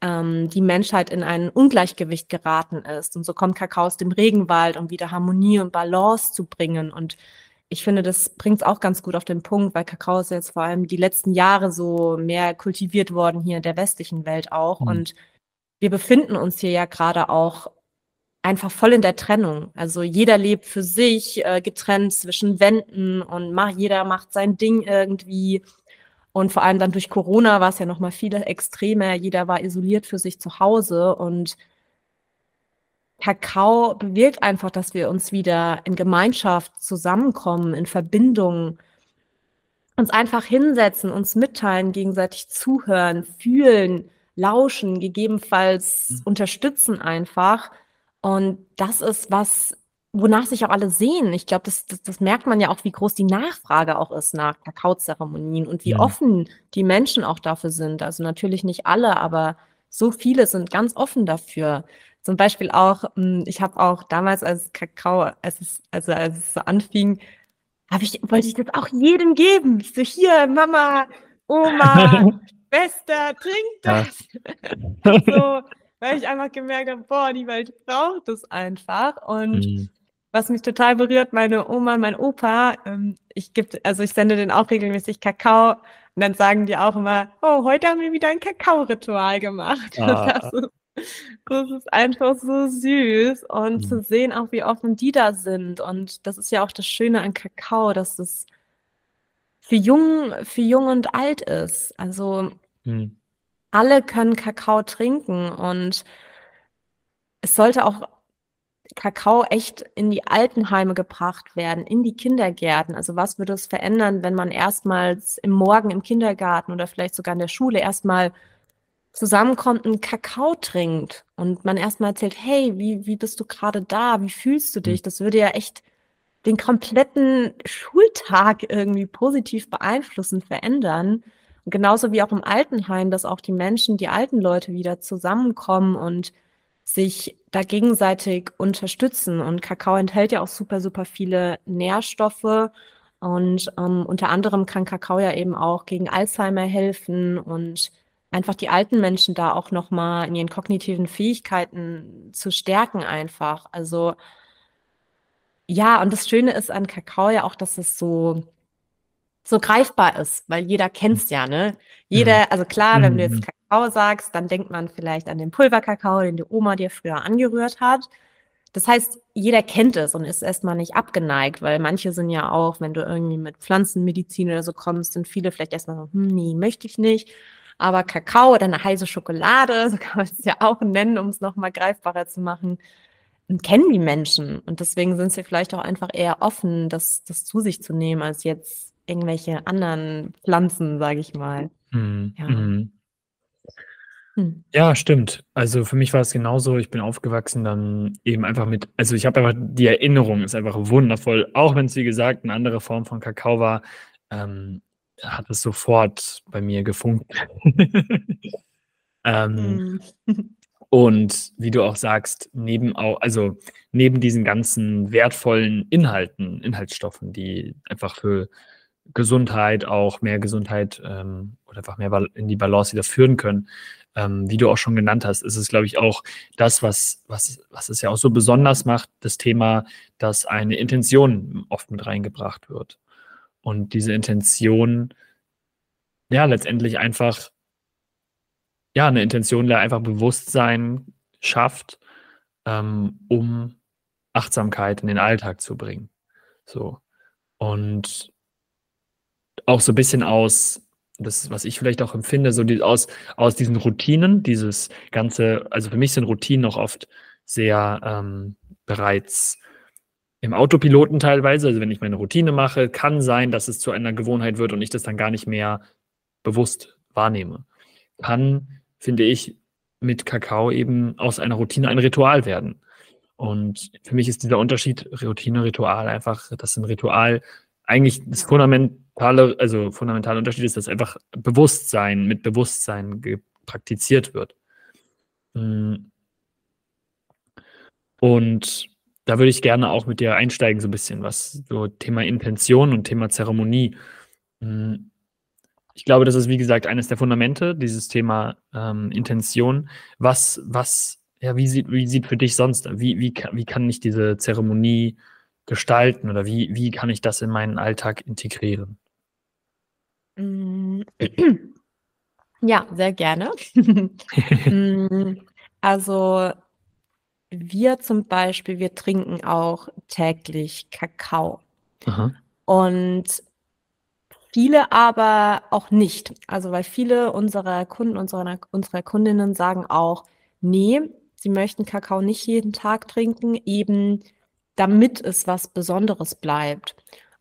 ähm, die Menschheit in ein Ungleichgewicht geraten ist. Und so kommt Kakao aus dem Regenwald, um wieder Harmonie und Balance zu bringen. Und ich finde, das bringt es auch ganz gut auf den Punkt, weil Kakao ist jetzt vor allem die letzten Jahre so mehr kultiviert worden hier in der westlichen Welt auch. Mhm. Und wir befinden uns hier ja gerade auch einfach voll in der Trennung. Also jeder lebt für sich, äh, getrennt zwischen Wänden und macht, jeder macht sein Ding irgendwie. Und vor allem dann durch Corona war es ja noch mal viel extremer. Jeder war isoliert für sich zu Hause und Kakao bewirkt einfach, dass wir uns wieder in Gemeinschaft zusammenkommen, in Verbindung, uns einfach hinsetzen, uns mitteilen, gegenseitig zuhören, fühlen, lauschen, gegebenenfalls mhm. unterstützen einfach. Und das ist was, wonach sich auch alle sehen. Ich glaube, das, das, das, merkt man ja auch, wie groß die Nachfrage auch ist nach Kakaozeremonien und wie ja. offen die Menschen auch dafür sind. Also natürlich nicht alle, aber so viele sind ganz offen dafür. Zum Beispiel auch, hm, ich habe auch damals als Kakao, als es, also als es so anfing, habe ich, wollte ich das auch jedem geben. Ich so, hier, Mama, Oma, Bester, trink das. So, weil ich einfach gemerkt habe, boah, die Welt braucht es einfach. Und mhm. was mich total berührt, meine Oma mein Opa, ähm, ich gebe, also ich sende denen auch regelmäßig Kakao und dann sagen die auch immer, oh, heute haben wir wieder ein Kakao-Ritual gemacht. Ah. Das, ist, das, ist, einfach so süß und mhm. zu sehen auch, wie offen die da sind. Und das ist ja auch das Schöne an Kakao, dass es für jung, für jung und alt ist. Also mhm alle können Kakao trinken und es sollte auch Kakao echt in die Altenheime gebracht werden, in die Kindergärten. Also was würde es verändern, wenn man erstmals im Morgen im Kindergarten oder vielleicht sogar in der Schule erstmal zusammenkommt und Kakao trinkt und man erstmal erzählt, hey, wie, wie bist du gerade da? Wie fühlst du dich? Hm. Das würde ja echt den kompletten Schultag irgendwie positiv beeinflussen, verändern genauso wie auch im Altenheim, dass auch die Menschen, die alten Leute wieder zusammenkommen und sich da gegenseitig unterstützen. Und Kakao enthält ja auch super, super viele Nährstoffe. Und ähm, unter anderem kann Kakao ja eben auch gegen Alzheimer helfen und einfach die alten Menschen da auch nochmal in ihren kognitiven Fähigkeiten zu stärken einfach. Also ja, und das Schöne ist an Kakao ja auch, dass es so so greifbar ist, weil jeder kennt es ja, ne? Jeder, mhm. also klar, wenn du jetzt mhm. Kakao sagst, dann denkt man vielleicht an den Pulverkakao, den die Oma dir früher angerührt hat. Das heißt, jeder kennt es und ist erstmal nicht abgeneigt, weil manche sind ja auch, wenn du irgendwie mit Pflanzenmedizin oder so kommst, sind viele vielleicht erstmal so, hm, nee, möchte ich nicht. Aber Kakao oder eine heiße Schokolade, so kann man es ja auch nennen, um es nochmal greifbarer zu machen, kennen die Menschen. Und deswegen sind sie vielleicht auch einfach eher offen, das, das zu sich zu nehmen, als jetzt irgendwelche anderen Pflanzen, sage ich mal. Mhm. Ja. Hm. Ja, stimmt. Also für mich war es genauso. Ich bin aufgewachsen dann eben einfach mit, also ich habe einfach, die Erinnerung ist einfach wundervoll. Auch wenn es, wie gesagt, eine andere Form von Kakao war, ähm, hat es sofort bei mir gefunkt. ähm, hm. und wie du auch sagst, neben auch, also neben diesen ganzen wertvollen Inhalten, Inhaltsstoffen, die einfach für Gesundheit, auch mehr Gesundheit ähm, oder einfach mehr in die Balance wieder führen können. Ähm, wie du auch schon genannt hast, ist es, glaube ich, auch das, was, was, was es ja auch so besonders macht, das Thema, dass eine Intention oft mit reingebracht wird. Und diese Intention ja, letztendlich einfach ja, eine Intention, der einfach Bewusstsein schafft, ähm, um Achtsamkeit in den Alltag zu bringen. So. Und auch so ein bisschen aus, das ist, was ich vielleicht auch empfinde, so die, aus, aus diesen Routinen, dieses ganze, also für mich sind Routinen auch oft sehr ähm, bereits im Autopiloten teilweise, also wenn ich meine Routine mache, kann sein, dass es zu einer Gewohnheit wird und ich das dann gar nicht mehr bewusst wahrnehme. Kann, finde ich, mit Kakao eben aus einer Routine ein Ritual werden. Und für mich ist dieser Unterschied Routine, Ritual einfach, dass ein Ritual eigentlich das fundamentale, also fundamentale Unterschied ist, dass einfach Bewusstsein mit Bewusstsein praktiziert wird. Hm. Und da würde ich gerne auch mit dir einsteigen, so ein bisschen, was so Thema Intention und Thema Zeremonie. Hm. Ich glaube, das ist, wie gesagt, eines der Fundamente, dieses Thema ähm, Intention. Was, was, ja, wie sieht, wie sieht für dich sonst, wie, wie, wie kann ich diese Zeremonie gestalten oder wie, wie kann ich das in meinen Alltag integrieren? Mm. Ja, sehr gerne. Mm, also wir zum Beispiel, wir trinken auch täglich Kakao. Aha. Und viele aber auch nicht. Also weil viele unserer Kunden, unserer, unserer Kundinnen sagen auch, nee, sie möchten Kakao nicht jeden Tag trinken, eben damit es was Besonderes bleibt.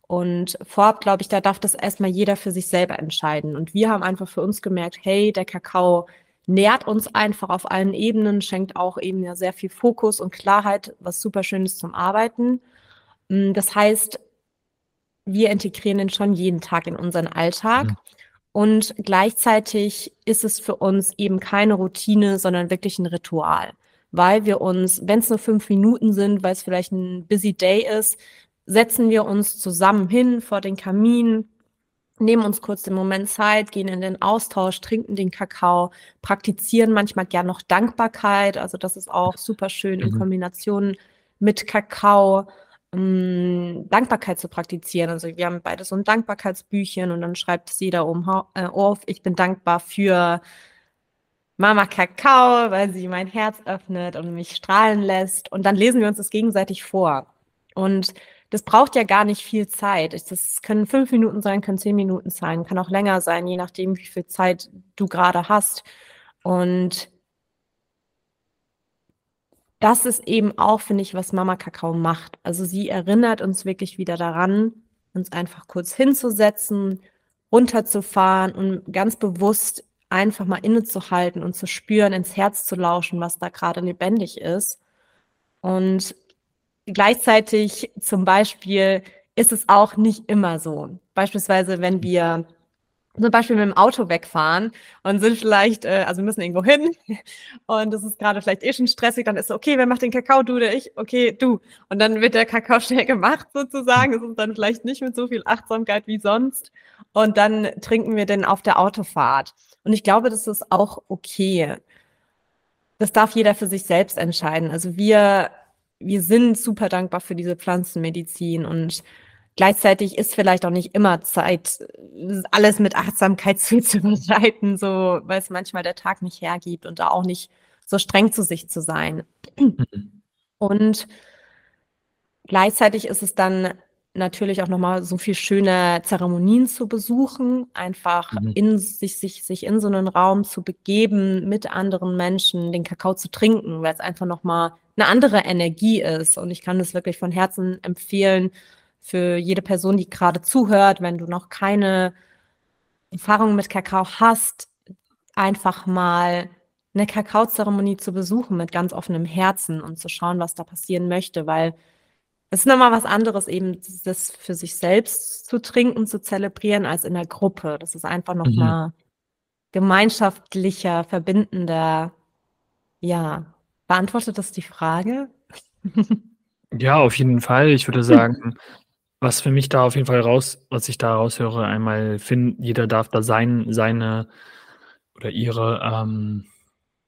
Und vorab, glaube ich, da darf das erstmal jeder für sich selber entscheiden. Und wir haben einfach für uns gemerkt, hey, der Kakao nährt uns einfach auf allen Ebenen, schenkt auch eben ja sehr viel Fokus und Klarheit, was super schön ist zum Arbeiten. Mm, das heißt, wir integrieren ihn schon jeden Tag in unseren Alltag. Mhm. Und gleichzeitig ist es für uns eben keine Routine, sondern wirklich ein Ritual weil wir uns, wenn es nur fünf Minuten sind, weil es vielleicht ein busy day ist, setzen wir uns zusammen hin vor den Kamin, nehmen uns kurz den Moment Zeit, gehen in den Austausch, trinken den Kakao, praktizieren manchmal gern noch Dankbarkeit. Also das ist auch super schön in mhm. Kombination mit Kakao. Ähm, Dankbarkeit zu praktizieren. Also wir haben beide so ein Dankbarkeitsbüchchen und dann schreibt es jeder oben äh, auf, ich bin dankbar für Mama Kakao, weil sie mein Herz öffnet und mich strahlen lässt. Und dann lesen wir uns das gegenseitig vor. Und das braucht ja gar nicht viel Zeit. Das können fünf Minuten sein, können zehn Minuten sein, kann auch länger sein, je nachdem, wie viel Zeit du gerade hast. Und das ist eben auch, finde ich, was Mama Kakao macht. Also sie erinnert uns wirklich wieder daran, uns einfach kurz hinzusetzen, runterzufahren und ganz bewusst einfach mal innezuhalten und zu spüren, ins Herz zu lauschen, was da gerade lebendig ist. Und gleichzeitig zum Beispiel ist es auch nicht immer so. Beispielsweise, wenn wir zum Beispiel mit dem Auto wegfahren und sind vielleicht, äh, also wir müssen irgendwo hin und es ist gerade vielleicht eh schon stressig, dann ist so, okay, wer macht den Kakao, du oder ich? Okay, du. Und dann wird der Kakao schnell gemacht sozusagen. Es ist dann vielleicht nicht mit so viel Achtsamkeit wie sonst. Und dann trinken wir den auf der Autofahrt. Und ich glaube, das ist auch okay. Das darf jeder für sich selbst entscheiden. Also wir, wir sind super dankbar für diese Pflanzenmedizin und gleichzeitig ist vielleicht auch nicht immer Zeit, alles mit Achtsamkeit zuzubereiten, so, weil es manchmal der Tag nicht hergibt und da auch nicht so streng zu sich zu sein. Mhm. Und gleichzeitig ist es dann natürlich auch nochmal so viel schöne Zeremonien zu besuchen, einfach mhm. in sich, sich, sich in so einen Raum zu begeben, mit anderen Menschen den Kakao zu trinken, weil es einfach nochmal eine andere Energie ist. Und ich kann das wirklich von Herzen empfehlen für jede Person, die gerade zuhört, wenn du noch keine Erfahrung mit Kakao hast, einfach mal eine Kakaozeremonie zu besuchen mit ganz offenem Herzen und zu schauen, was da passieren möchte, weil es ist nochmal was anderes, eben das für sich selbst zu trinken, zu zelebrieren, als in der Gruppe. Das ist einfach nochmal mhm. gemeinschaftlicher, verbindender. Ja, beantwortet das die Frage? ja, auf jeden Fall. Ich würde sagen, was für mich da auf jeden Fall raus, was ich da raushöre, einmal finden, jeder darf da sein, seine oder ihre ähm,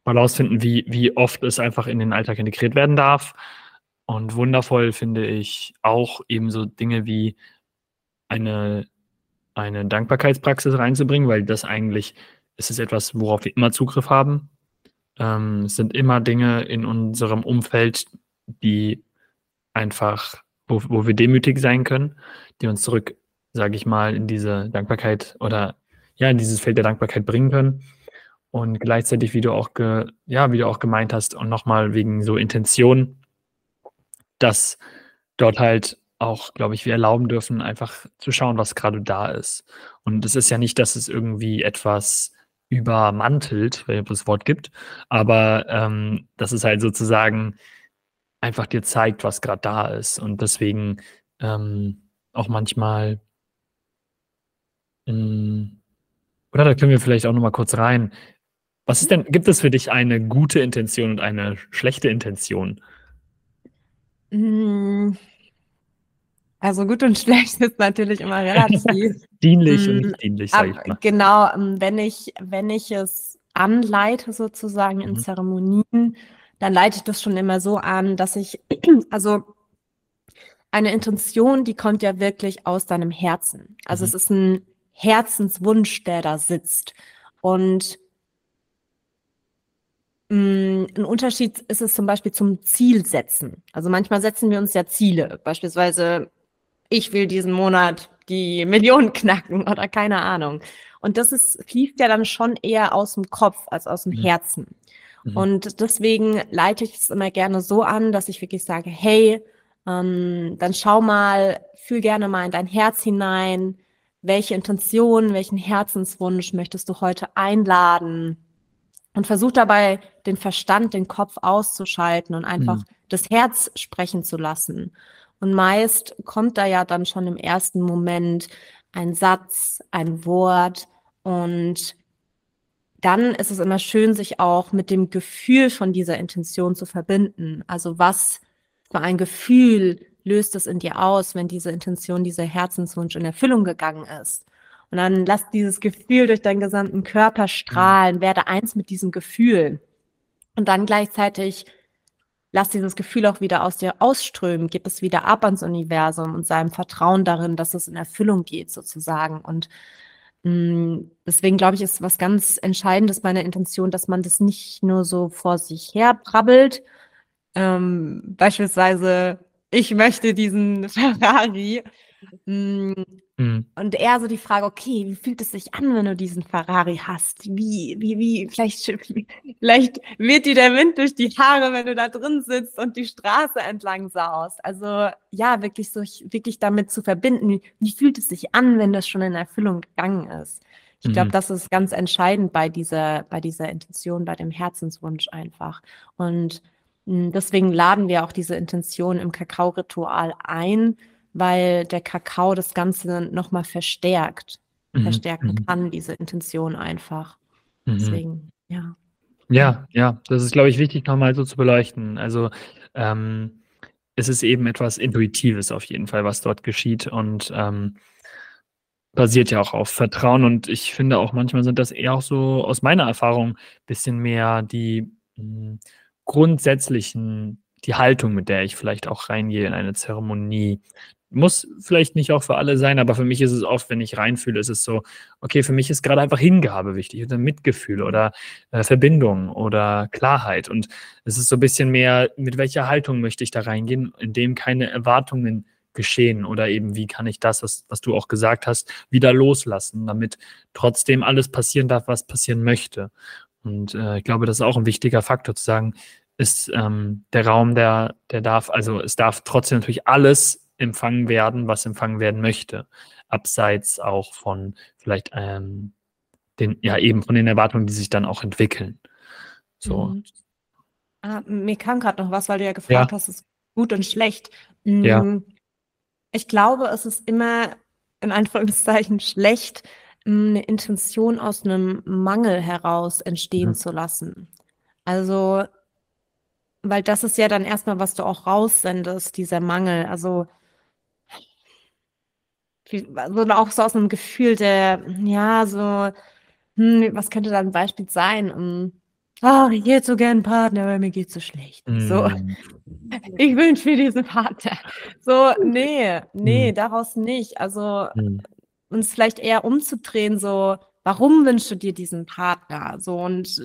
mal ausfinden, wie, wie oft es einfach in den Alltag integriert werden darf. Und wundervoll finde ich auch eben so Dinge wie eine eine Dankbarkeitspraxis reinzubringen, weil das eigentlich ist es etwas, worauf wir immer Zugriff haben. Ähm, es sind immer Dinge in unserem Umfeld, die einfach, wo, wo wir demütig sein können, die uns zurück, sage ich mal, in diese Dankbarkeit oder ja, in dieses Feld der Dankbarkeit bringen können. Und gleichzeitig, wie du auch, ge, ja, wie du auch gemeint hast, und nochmal wegen so Intention, dass dort halt auch, glaube ich, wir erlauben dürfen, einfach zu schauen, was gerade da ist. Und es ist ja nicht, dass es irgendwie etwas übermantelt, wenn es das Wort gibt, aber ähm, dass es halt sozusagen einfach dir zeigt, was gerade da ist. Und deswegen ähm, auch manchmal, hm, oder da können wir vielleicht auch nochmal kurz rein. Was ist denn, gibt es für dich eine gute Intention und eine schlechte Intention? Hm. Also gut und schlecht ist natürlich immer relativ. dienlich und hm, nicht dienlich, sage ich mal. Genau, ähm, wenn ich, wenn ich es anleite sozusagen in mhm. Zeremonien, dann leite ich das schon immer so an, dass ich, also eine Intention, die kommt ja wirklich aus deinem Herzen. Also mhm. es ist ein Herzenswunsch, der da sitzt. Und ein Unterschied ist es zum Beispiel zum Ziel setzen. Also manchmal setzen wir uns ja Ziele. Beispielsweise, ich will diesen Monat die Millionen knacken oder keine Ahnung. Und das ist, fließt ja dann schon eher aus dem Kopf als aus dem mhm. Herzen. Mhm. Und deswegen leite ich es immer gerne so an, dass ich wirklich sage, hey, ähm, dann schau mal, fühl gerne mal in dein Herz hinein. Welche Intention, welchen Herzenswunsch möchtest du heute einladen? und versucht dabei, den Verstand, den Kopf auszuschalten und einfach mhm. das Herz sprechen zu lassen. Und meist kommt da ja dann schon im ersten Moment ein Satz, ein Wort und dann ist es immer schön, sich auch mit dem Gefühl von dieser Intention zu verbinden. Also was für ein Gefühl löst es in dir aus, wenn diese Intention, dieser Herzenswunsch in Erfüllung gegangen ist? Und dann lass dieses Gefühl durch deinen gesamten Körper strahlen, mhm. werde eins mit diesem Gefühl. Und dann gleichzeitig lass dieses Gefühl auch wieder aus dir ausströmen, gib es wieder ab ans Universum und sei im Vertrauen darin, dass es in Erfüllung geht sozusagen. Und mm, deswegen glaube ich, ist was ganz Entscheidendes bei einer Intention, dass man das nicht nur so vor sich her brabbelt. Ähm, beispielsweise, ich möchte diesen Ferrari. Mh, mm, Mhm. Und eher so die Frage, okay, wie fühlt es sich an, wenn du diesen Ferrari hast? Wie, wie, wie, vielleicht, vielleicht weht dir der Wind durch die Haare, wenn du da drin sitzt und die Straße entlang saust. Also, ja, wirklich so, wirklich damit zu verbinden. Wie fühlt es sich an, wenn das schon in Erfüllung gegangen ist? Ich glaube, mhm. das ist ganz entscheidend bei dieser, bei dieser Intention, bei dem Herzenswunsch einfach. Und hm, deswegen laden wir auch diese Intention im Kakao-Ritual ein, weil der Kakao das Ganze nochmal verstärkt, mhm. verstärken mhm. kann, diese Intention einfach. Mhm. Deswegen, ja. Ja, ja, das ist, glaube ich, wichtig nochmal so zu beleuchten. Also ähm, es ist eben etwas Intuitives auf jeden Fall, was dort geschieht und ähm, basiert ja auch auf Vertrauen und ich finde auch manchmal sind das eher auch so aus meiner Erfahrung ein bisschen mehr die mh, hm, grundsätzlichen, die Haltung, mit der ich vielleicht auch reingehe in eine Zeremonie, muss vielleicht nicht auch für alle sein, aber für mich ist es oft, wenn ich reinfühle, ist es so, okay, für mich ist gerade einfach Hingabe wichtig oder Mitgefühl oder äh, Verbindung oder Klarheit. Und es ist so ein bisschen mehr, mit welcher Haltung möchte ich da reingehen, in dem keine Erwartungen geschehen oder eben wie kann ich das, was, was du auch gesagt hast, wieder loslassen, damit trotzdem alles passieren darf, was passieren möchte. Und äh, ich glaube, das ist auch ein wichtiger Faktor zu sagen, ist ähm, der Raum, der, der darf, also es darf trotzdem natürlich alles empfangen werden, was empfangen werden möchte. Abseits auch von vielleicht ähm, den, ja, eben von den Erwartungen, die sich dann auch entwickeln. So. Mhm. Ah, mir kam gerade noch was, weil du ja gefragt ja. hast, ist gut und schlecht. Mhm. Ja. Ich glaube, es ist immer in Anführungszeichen schlecht, eine Intention aus einem Mangel heraus entstehen mhm. zu lassen. Also, weil das ist ja dann erstmal, was du auch raussendest, dieser Mangel. Also, so auch so aus einem Gefühl der, ja, so, hm, was könnte da ein Beispiel sein? Um, oh, ich hätte so gern einen Partner, aber mir geht's so schlecht. Mm. So, ich wünsche mir diesen Partner. So, nee, nee, mm. daraus nicht. Also, mm. uns vielleicht eher umzudrehen, so, warum wünschst du dir diesen Partner? So und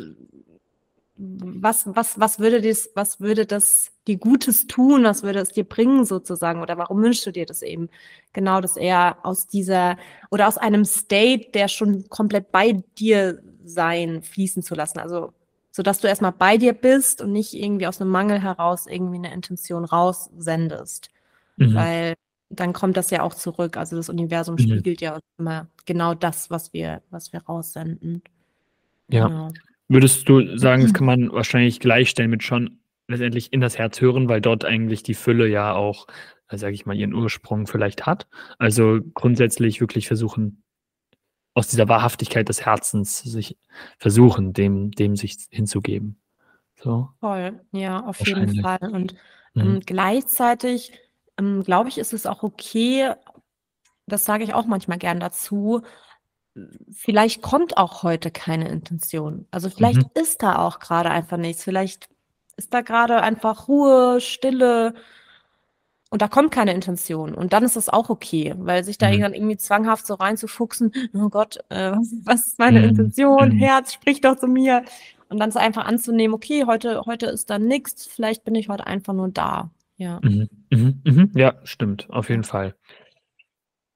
was, was, was würde das, was würde das dir Gutes tun? Was würde es dir bringen sozusagen? Oder warum wünschst du dir das eben? Genau, dass er aus dieser oder aus einem State, der schon komplett bei dir sein, fließen zu lassen. Also, so dass du erstmal bei dir bist und nicht irgendwie aus einem Mangel heraus irgendwie eine Intention raussendest. Mhm. Weil dann kommt das ja auch zurück. Also das Universum mhm. spiegelt ja immer genau das, was wir, was wir raussenden. Ja. Genau. Würdest du sagen, das kann man wahrscheinlich gleichstellen mit schon letztendlich in das Herz hören, weil dort eigentlich die Fülle ja auch, äh, sage ich mal, ihren Ursprung vielleicht hat. Also grundsätzlich wirklich versuchen, aus dieser Wahrhaftigkeit des Herzens sich versuchen, dem, dem sich hinzugeben. So. Voll, ja, auf jeden Fall. Und ähm, mhm. gleichzeitig, ähm, glaube ich, ist es auch okay, das sage ich auch manchmal gern dazu, vielleicht kommt auch heute keine Intention. Also vielleicht Mhm. ist da auch gerade einfach nichts. Vielleicht ist da gerade einfach Ruhe, Stille und da kommt keine Intention. Und dann ist das auch okay, weil sich da Mhm. irgendwann irgendwie zwanghaft so reinzufuchsen: „Oh Gott, äh, was was ist meine Mhm. Intention? Mhm. Herz, sprich doch zu mir.“ Und dann so einfach anzunehmen: „Okay, heute heute ist da nichts. vielleicht bin ich heute einfach nur da.“ Ja. Mhm. Mhm. Mhm. Ja, stimmt, auf jeden Fall.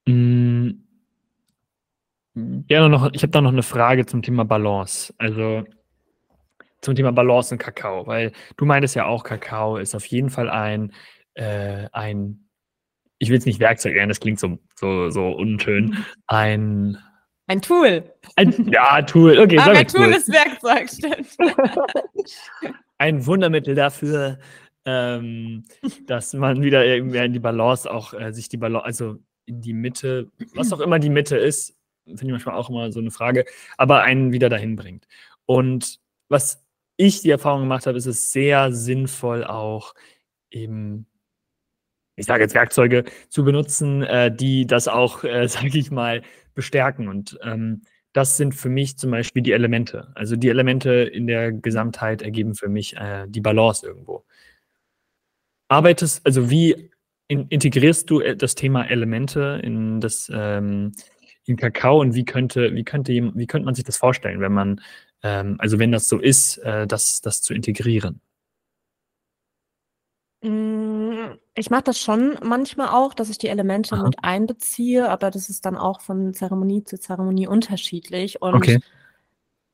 Hm Gerne noch, ich habe da noch eine Frage zum Thema Balance. Also zum Thema Balance in Kakao, weil du meintest ja auch, Kakao ist auf jeden Fall ein, äh, ein ich will es nicht Werkzeug nennen, das klingt so, so, so unschön, ein ein Tool. Ein, ja, Tool, okay. Aber Tool, Tool ist Werkzeug, stimmt. ein Wundermittel dafür, ähm, dass man wieder mehr in die Balance auch äh, sich die Balance, also in die Mitte, was auch immer die Mitte ist, finde ich manchmal auch immer so eine Frage, aber einen wieder dahin bringt. Und was ich die Erfahrung gemacht habe, ist es sehr sinnvoll auch eben, ich sage jetzt Werkzeuge zu benutzen, äh, die das auch, äh, sage ich mal, bestärken. Und ähm, das sind für mich zum Beispiel die Elemente. Also die Elemente in der Gesamtheit ergeben für mich äh, die Balance irgendwo. Arbeitest, also wie in, integrierst du äh, das Thema Elemente in das ähm, in Kakao und wie könnte, wie könnte, wie könnte man sich das vorstellen, wenn man, ähm, also wenn das so ist, äh, das, das zu integrieren? Hm, ich mache das schon manchmal auch, dass ich die Elemente Aha. mit einbeziehe, aber das ist dann auch von Zeremonie zu Zeremonie unterschiedlich. Und okay.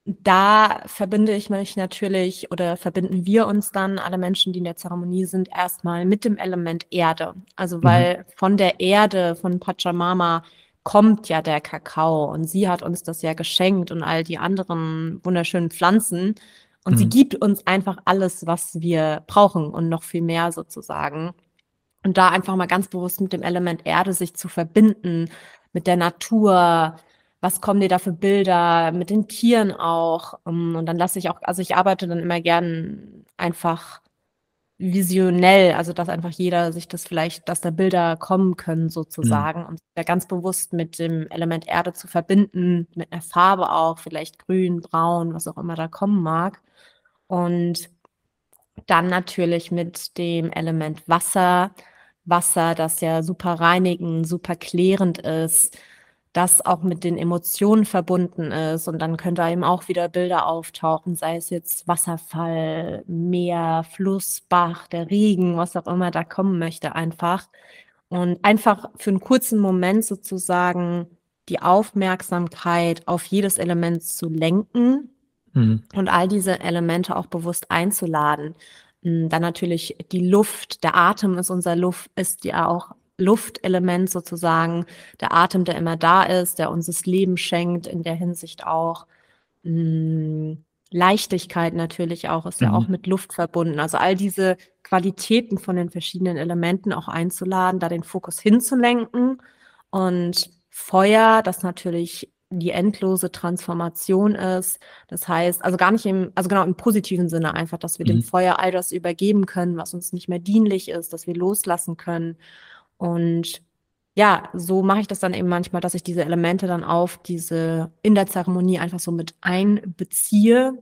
da verbinde ich mich natürlich oder verbinden wir uns dann, alle Menschen, die in der Zeremonie sind, erstmal mit dem Element Erde. Also mhm. weil mhm. von der Erde, von Pachamama, kommt ja der Kakao und sie hat uns das ja geschenkt und all die anderen wunderschönen Pflanzen. Und mhm. sie gibt uns einfach alles, was wir brauchen und noch viel mehr sozusagen. Und da einfach mal ganz bewusst mit dem Element Erde sich zu verbinden, mit der Natur, was kommen dir da für Bilder, mit den Tieren auch. Und dann lasse ich auch, also ich arbeite dann immer gern einfach visionell, also dass einfach jeder sich das vielleicht, dass da Bilder kommen können sozusagen mhm. und ja ganz bewusst mit dem Element Erde zu verbinden, mit einer Farbe auch, vielleicht grün, braun, was auch immer da kommen mag. Und dann natürlich mit dem Element Wasser, Wasser, das ja super reinigend, super klärend ist, das auch mit den Emotionen verbunden ist. Und dann können da eben auch wieder Bilder auftauchen, sei es jetzt Wasserfall, Meer, Fluss, Bach, der Regen, was auch immer da kommen möchte, einfach. Und einfach für einen kurzen Moment sozusagen die Aufmerksamkeit auf jedes Element zu lenken mhm. und all diese Elemente auch bewusst einzuladen. Hm, dann natürlich die Luft, der Atem ist unser Luft, ist ja auch Luftelement sozusagen, der Atem, der immer da ist, der uns das Leben schenkt, in der Hinsicht auch. Mh, hm, Leichtigkeit natürlich auch, ist mhm. ja auch mit Luft verbunden. Also all diese Qualitäten von den verschiedenen Elementen auch einzuladen, da den Fokus hinzulenken. Und Feuer, das natürlich die endlose Transformation ist. Das heißt, also gar nicht im, also genau im positiven Sinne einfach, dass wir mhm. dem Feuer all das übergeben können, was uns nicht mehr dienlich ist, dass wir loslassen können und ja, so mache ich das dann eben manchmal, dass ich diese Elemente dann auf diese in der Zeremonie einfach so mit einbeziehe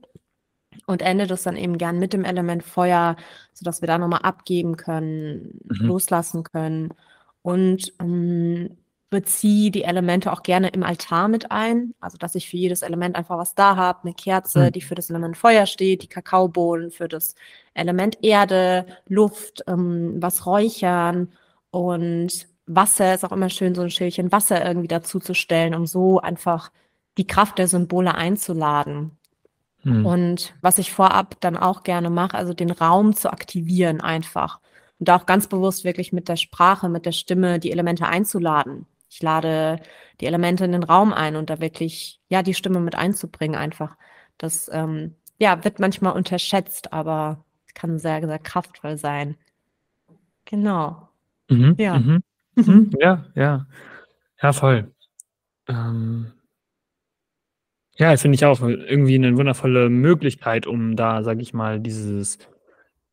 und ende das dann eben gern mit dem Element Feuer, sodass wir da nochmal abgeben können, mhm. loslassen können. Und ähm, beziehe die Elemente auch gerne im Altar mit ein. Also, dass ich für jedes Element einfach was da habe. Eine Kerze, mhm. die für das Element Feuer steht, die Kakaobohnen für das Element Erde, Luft, ähm, was räuchern und Wasser ist auch immer schön, so ein Schälchen Wasser irgendwie dazuzustellen, um so einfach die Kraft der Symbole einzuladen. Mhm. Und was ich vorab dann auch gerne mache, also den Raum zu aktivieren einfach. Und auch ganz bewusst wirklich mit der Sprache, mit der Stimme die Elemente einzuladen. Ich lade die Elemente in den Raum ein und da wirklich, ja, die Stimme mit einzubringen einfach. Das, ähm, ja, wird manchmal unterschätzt, aber kann sehr, sehr kraftvoll sein. Genau. Mhm, ja. Mhm. Mhm, ja, ja. Ja, voll. Ähm, ja, finde ich auch irgendwie eine wundervolle Möglichkeit, um da, sage ich mal, dieses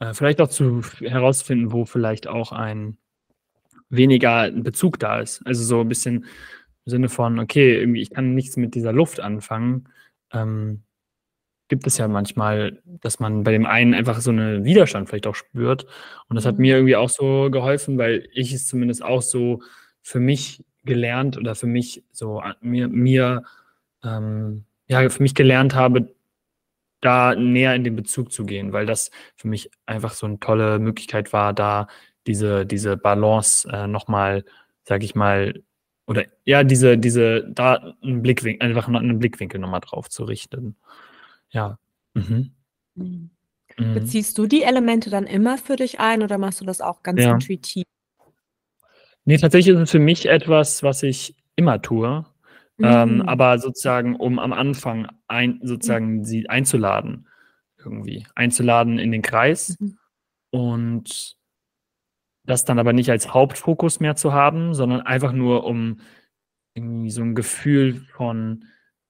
äh, vielleicht auch zu herausfinden, wo vielleicht auch ein weniger Bezug da ist. Also so ein bisschen im Sinne von, okay, irgendwie, ich kann nichts mit dieser Luft anfangen. Ähm, gibt es ja manchmal, dass man bei dem einen einfach so einen Widerstand vielleicht auch spürt. Und das hat mhm. mir irgendwie auch so geholfen, weil ich es zumindest auch so für mich gelernt oder für mich so mir, mir ähm, ja, für mich gelernt habe, da näher in den Bezug zu gehen, weil das für mich einfach so eine tolle Möglichkeit war, da diese, diese Balance äh, nochmal, sag ich mal, oder ja, diese, diese, da einen Blickwinkel, einfach einen Blickwinkel nochmal drauf zu richten. Ja. Mhm. Mhm. mhm. Beziehst du die Elemente dann immer für dich ein oder machst du das auch ganz ja. intuitiv? Nee, tatsächlich ist es für mich etwas, was ich immer tue. Ähm, mhm. aber sozusagen, um am Anfang ein, sozusagen mhm. sie einzuladen, irgendwie, einzuladen in den Kreis mhm. und das dann aber nicht als Hauptfokus mehr zu haben, sondern einfach nur, um irgendwie so ein Gefühl von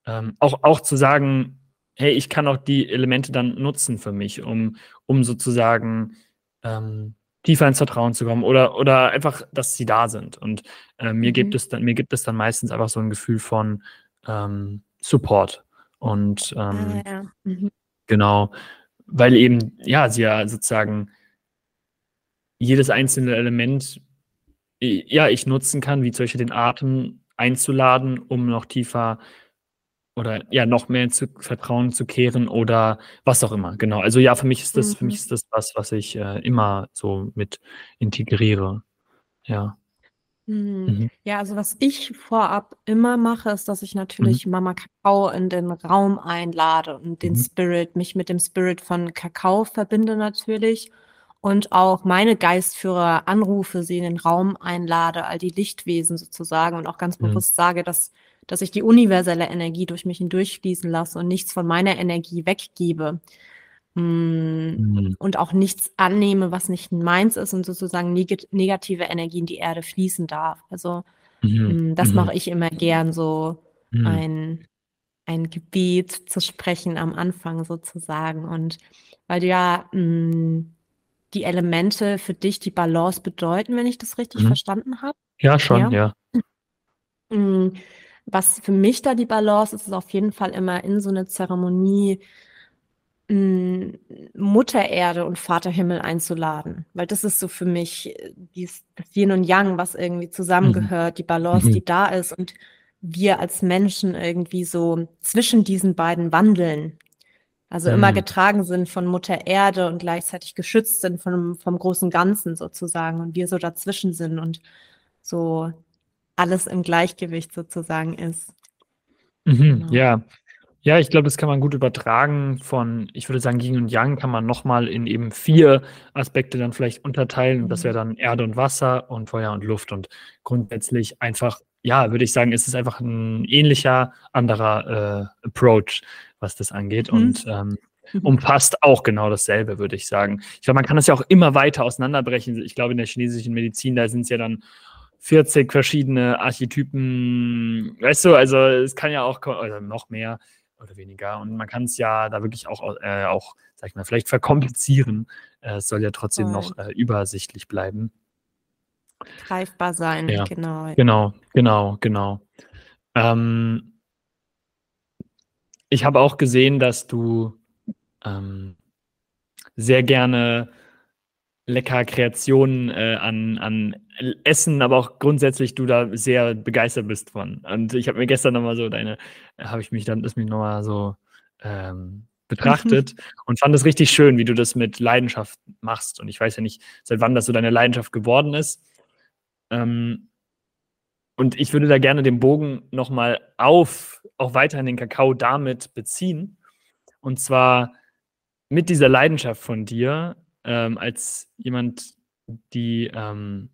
ähm, auch, auch zu sagen, hey, ich kann auch die Elemente dann nutzen für mich, um, um sozusagen ähm, tiefer ins Vertrauen zu kommen oder, oder einfach, dass sie da sind. Und äh, mir, mhm. gibt es dann, mir gibt es dann meistens einfach so ein Gefühl von ähm, Support. Und ah, ähm, ah, ja. mhm. genau, weil eben, ja, sie ja sozusagen jedes einzelne Element, ja, ich nutzen kann, wie zum Beispiel den Atem einzuladen, um noch tiefer oder ja noch mehr ins Vertrauen zu kehren oder was auch immer. Genau. Also ja, für mich ist das, mhm. für mich mhm. ist das was, was ich äh, immer so mit integriere. Ja. Mhm. mhm. Ja, also was ich vorab immer mache, ist, dass ich mhm. natürlich. Mama Kakao in den Raum einlade und den. Spirit, mich mit dem Spirit von Kakao verbinde natürlich und auch meine Geistführer anrufe, sie in den Raum einlade, all die Lichtwesen sozusagen und auch ganz bewusst sage, dass dass ich die universelle Energie durch mich hindurchfließen lasse und nichts von meiner Energie weggebe. Mm, mhm. Und auch nichts annehme, was nicht meins ist und sozusagen neg negative Energie in die Erde fließen darf. Also mhm. Mm, das mhm. mache ich immer gern, so mhm. ein, ein Gebet zu sprechen am Anfang sozusagen. Und weil du ja mh, mm, die Elemente für dich die Balance bedeuten, wenn ich das richtig mhm. verstanden habe. Ja, schon, ja. ja. Was für mich da die Balance ist, ist auf jeden Fall immer in so eine Zeremonie hm, Mutter Erde und Vater Himmel einzuladen, weil das ist so für mich äh, dies, das Yin und Yang, was irgendwie mhm. zusammengehört, die Balance, mhm. die da ist und wir als Menschen irgendwie so zwischen diesen beiden wandeln. Also mhm. immer getragen sind von Mutter Erde und gleichzeitig geschützt sind vom, vom großen Ganzen sozusagen und wir so dazwischen sind und so alles im Gleichgewicht sozusagen ist. Mhm, genau. Ja. Ja, ich glaube, das kann man gut übertragen von, ich würde sagen, Yin und Yang kann man nochmal in eben vier Aspekte dann vielleicht unterteilen. Mhm. Das wäre dann Erde und Wasser und Feuer und Luft. Und grundsätzlich einfach, ja, würde ich sagen, ist es einfach ein ähnlicher, anderer äh, Approach, was das angeht. Mhm. Und ähm, mhm. umfasst auch genau dasselbe, würde ich sagen. Ich glaube, man kann das ja auch immer weiter auseinanderbrechen. Ich glaube, in der chinesischen Medizin, da sind es ja dann 40 verschiedene Archetypen, weißt du, also es kann ja auch also noch mehr oder weniger und man kann es ja da wirklich auch, äh, auch, sag ich mal, vielleicht verkomplizieren. Äh, es soll ja trotzdem Voll. noch äh, übersichtlich bleiben. Greifbar sein, ja. genau. Genau, genau, genau. Ähm, ich habe auch gesehen, dass du ähm, sehr gerne lecker Kreationen äh, an, an Essen, aber auch grundsätzlich du da sehr begeistert bist von. Und ich habe mir gestern nochmal so deine, habe ich mich dann, das mich nochmal so ähm, betrachtet und fand es richtig schön, wie du das mit Leidenschaft machst. Und ich weiß ja nicht, seit wann das so deine Leidenschaft geworden ist. Ähm, und ich würde da gerne den Bogen nochmal auf, auch weiterhin den Kakao damit beziehen. Und zwar mit dieser Leidenschaft von dir, ähm, als jemand, die ähm,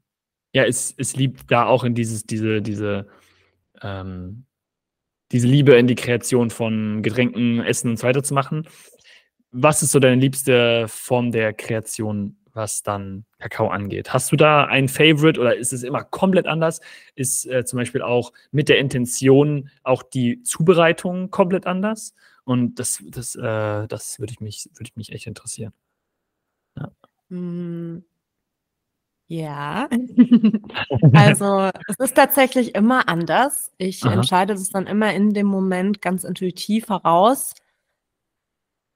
ja, es, es liebt da auch in dieses, diese, diese, ähm, diese Liebe in die Kreation von Getränken, Essen und so weiter zu machen. Was ist so deine liebste Form der Kreation, was dann Kakao angeht? Hast du da ein Favorite oder ist es immer komplett anders? Ist äh, zum Beispiel auch mit der Intention auch die Zubereitung komplett anders? Und das, das, äh, das würde ich mich, ich mich echt interessieren. Ja. Mm. Ja. Also, es ist tatsächlich immer anders. Ich Aha. entscheide das dann immer in dem Moment ganz intuitiv heraus.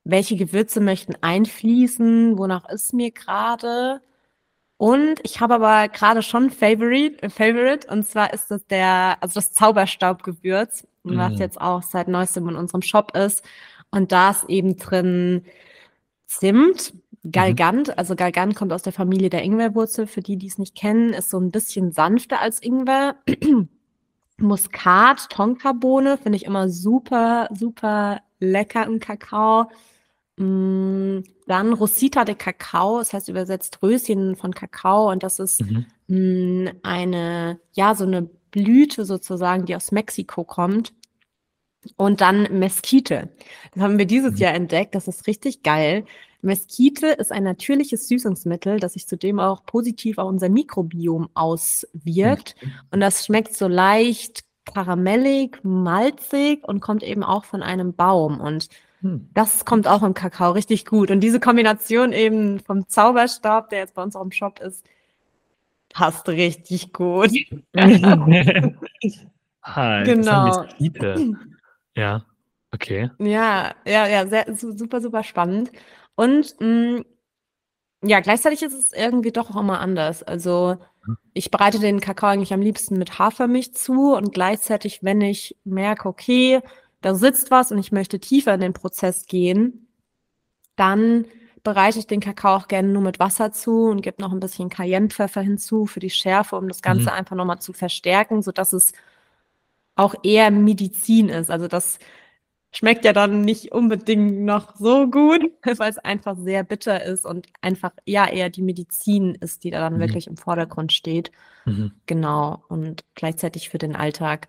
Welche Gewürze möchten einfließen? Wonach ist mir gerade? Und ich habe aber gerade schon Favorite, Favorite, und zwar ist das der, also das Zauberstaubgewürz, was mm. jetzt auch seit neuestem in unserem Shop ist. Und da ist eben drin Zimt, Mhm. Galgant, also Galgant kommt aus der Familie der Ingwerwurzel. Für die, die es nicht kennen, ist so ein bisschen sanfter als Ingwer. Muskat, Tonkabohne finde ich immer super, super lecker im Kakao. Mm, dann Rosita de Kakao, das heißt übersetzt Röschen von Kakao und das ist mhm. Mm, eine, ja, so eine Blüte sozusagen, die aus Mexiko kommt. Und dann Mesquite. Das haben wir dieses mhm. Jahr entdeckt. Das ist richtig geil. Mesquite ist ein natürliches Süßungsmittel, das sich zudem auch positiv auf unser Mikrobiom auswirkt. Mhm. Und das schmeckt so leicht karamellig, malzig und kommt eben auch von einem Baum. Und hm. das kommt auch im Kakao richtig gut. Und diese Kombination eben vom Zauberstab, der jetzt bei uns auch im Shop ist, passt richtig gut. Hi, genau. Ja, okay. Ja, ja, ja, sehr, super, super spannend. Und mh, mm, ja, gleichzeitig ist es irgendwie doch auch immer anders. Also mhm. ich bereite den Kakao eigentlich am liebsten mit Hafermilch zu und gleichzeitig, wenn ich merke, okay, da sitzt was und ich möchte tiefer in den Prozess gehen, dann bereite ich den Kakao auch gerne nur mit Wasser zu und gebe noch ein bisschen Cayennepfeffer hinzu für die Schärfe, um das Ganze mhm. einfach nochmal zu verstärken, sodass es auch eher Medizin ist. Also das schmeckt ja dann nicht unbedingt noch so gut, weil es einfach sehr bitter ist und einfach ja eher die Medizin ist, die da dann mhm. wirklich im Vordergrund steht. Mhm. Genau. Und gleichzeitig für den Alltag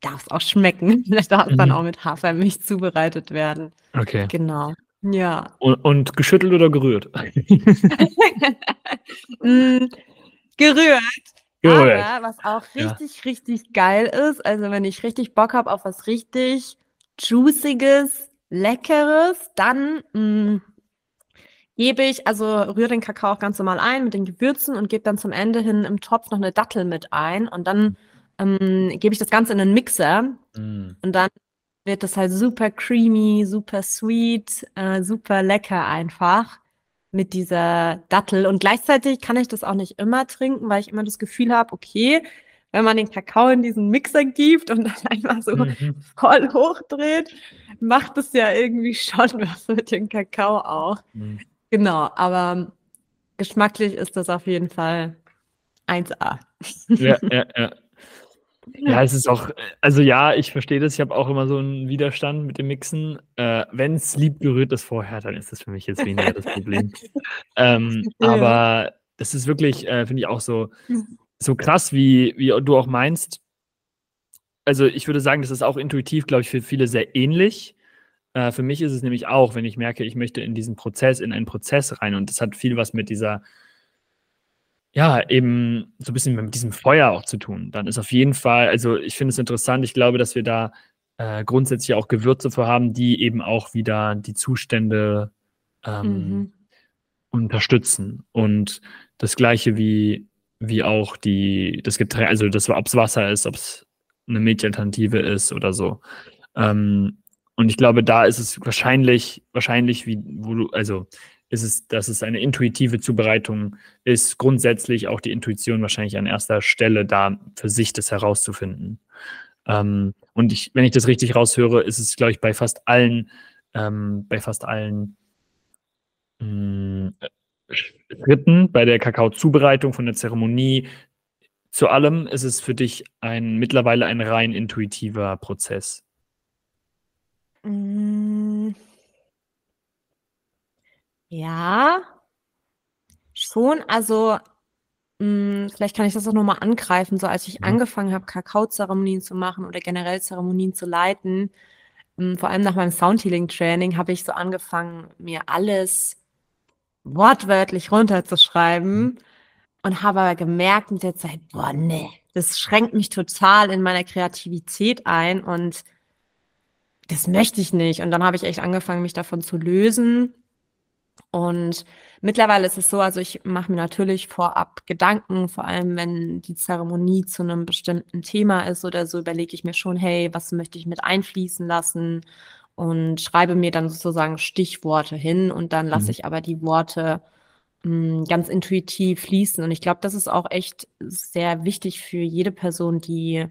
darf es auch schmecken. Da darf es mhm. dann auch mit Hafermilch zubereitet werden. Okay. Genau. Ja. Und, und geschüttelt oder gerührt? mm, gerührt. Aber was auch richtig, ja. richtig geil ist, also wenn ich richtig Bock habe auf was richtig Juiciges, Leckeres, dann mh, mm, gebe ich, also rühre den Kakao auch ganz normal ein mit den Gewürzen und gebe dann zum Ende hin im Topf noch eine Dattel mit ein und dann ähm, gebe ich das Ganze in einen Mixer mm. und dann wird das halt super creamy, super sweet, äh, super lecker einfach mit dieser Dattel. Und gleichzeitig kann ich das auch nicht immer trinken, weil ich immer das Gefühl habe, okay, wenn man den Kakao in diesen Mixer gibt und dann einfach so mhm. voll hochdreht, macht es ja irgendwie schon was mit dem Kakao auch. Mhm. Genau, aber geschmacklich ist das auf jeden Fall 1A. Ja, ja, ja. Ja, es ist auch, also ja, ich verstehe das. Ich habe auch immer so einen Widerstand mit dem Mixen. Äh, Wenn es lieb gerührt ist vorher, dann ist das für mich jetzt weniger das Problem. ähm, ja. Aber das ist wirklich, äh, finde ich auch so, so krass, wie, wie du auch meinst. Also ich würde sagen, das ist auch intuitiv, glaube ich, für viele sehr ähnlich. Äh, für mich ist es nämlich auch, wenn ich merke, ich möchte in diesen Prozess, in einen Prozess rein und das hat viel was mit dieser, ja, eben so ein bisschen mit diesem Feuer auch zu tun. Dann ist auf jeden Fall, also ich finde es interessant, ich glaube, dass wir da äh, grundsätzlich auch Gewürze für haben, die eben auch wieder die Zustände ähm, mhm. unterstützen. Und das gleiche wie wie auch die, das Getränk, also das, ob es Wasser ist, ob es eine Milchalternative ist oder so. Ähm, und ich glaube, da ist es wahrscheinlich, wahrscheinlich, wie, wo du, also ist es, dass es eine intuitive Zubereitung ist. Grundsätzlich auch die Intuition wahrscheinlich an erster Stelle da für sich das herauszufinden. Ähm, und ich, wenn ich das richtig raushöre, ist es, glaube ich, bei fast allen, ähm, bei fast allen mh, mm, Schritten, bei der Kakao-Zubereitung, von der Zeremonie, zu allem ist es für dich ein mittlerweile ein rein intuitiver Prozess. Mm. Ja, schon. Also, hm, vielleicht kann ich das auch noch mal angreifen. So als ich Mhm. angefangen habe, Kakaozeremonien zu machen oder generell Zeremonien zu leiten, hm, vor allem nach meinem Soundhealing-Training, habe ich so angefangen, mir alles wortwörtlich runterzuschreiben Mhm. und habe aber gemerkt mit der Zeit: „Boah, ne, das schränkt mich total in meiner Kreativität ein und das möchte ich nicht.“ Und dann habe ich echt angefangen, mich davon zu lösen und mittlerweile ist es so, also ich mache mir natürlich vorab Gedanken, vor allem wenn die Zeremonie zu einem bestimmten Thema ist oder so, überlege ich mir schon, hey, was möchte ich mit einfließen lassen und schreibe mir dann sozusagen Stichworte hin und dann lasse mhm. ich aber die Worte mh, hm, ganz intuitiv fließen. Und ich glaube, das ist auch echt sehr wichtig für jede Person, die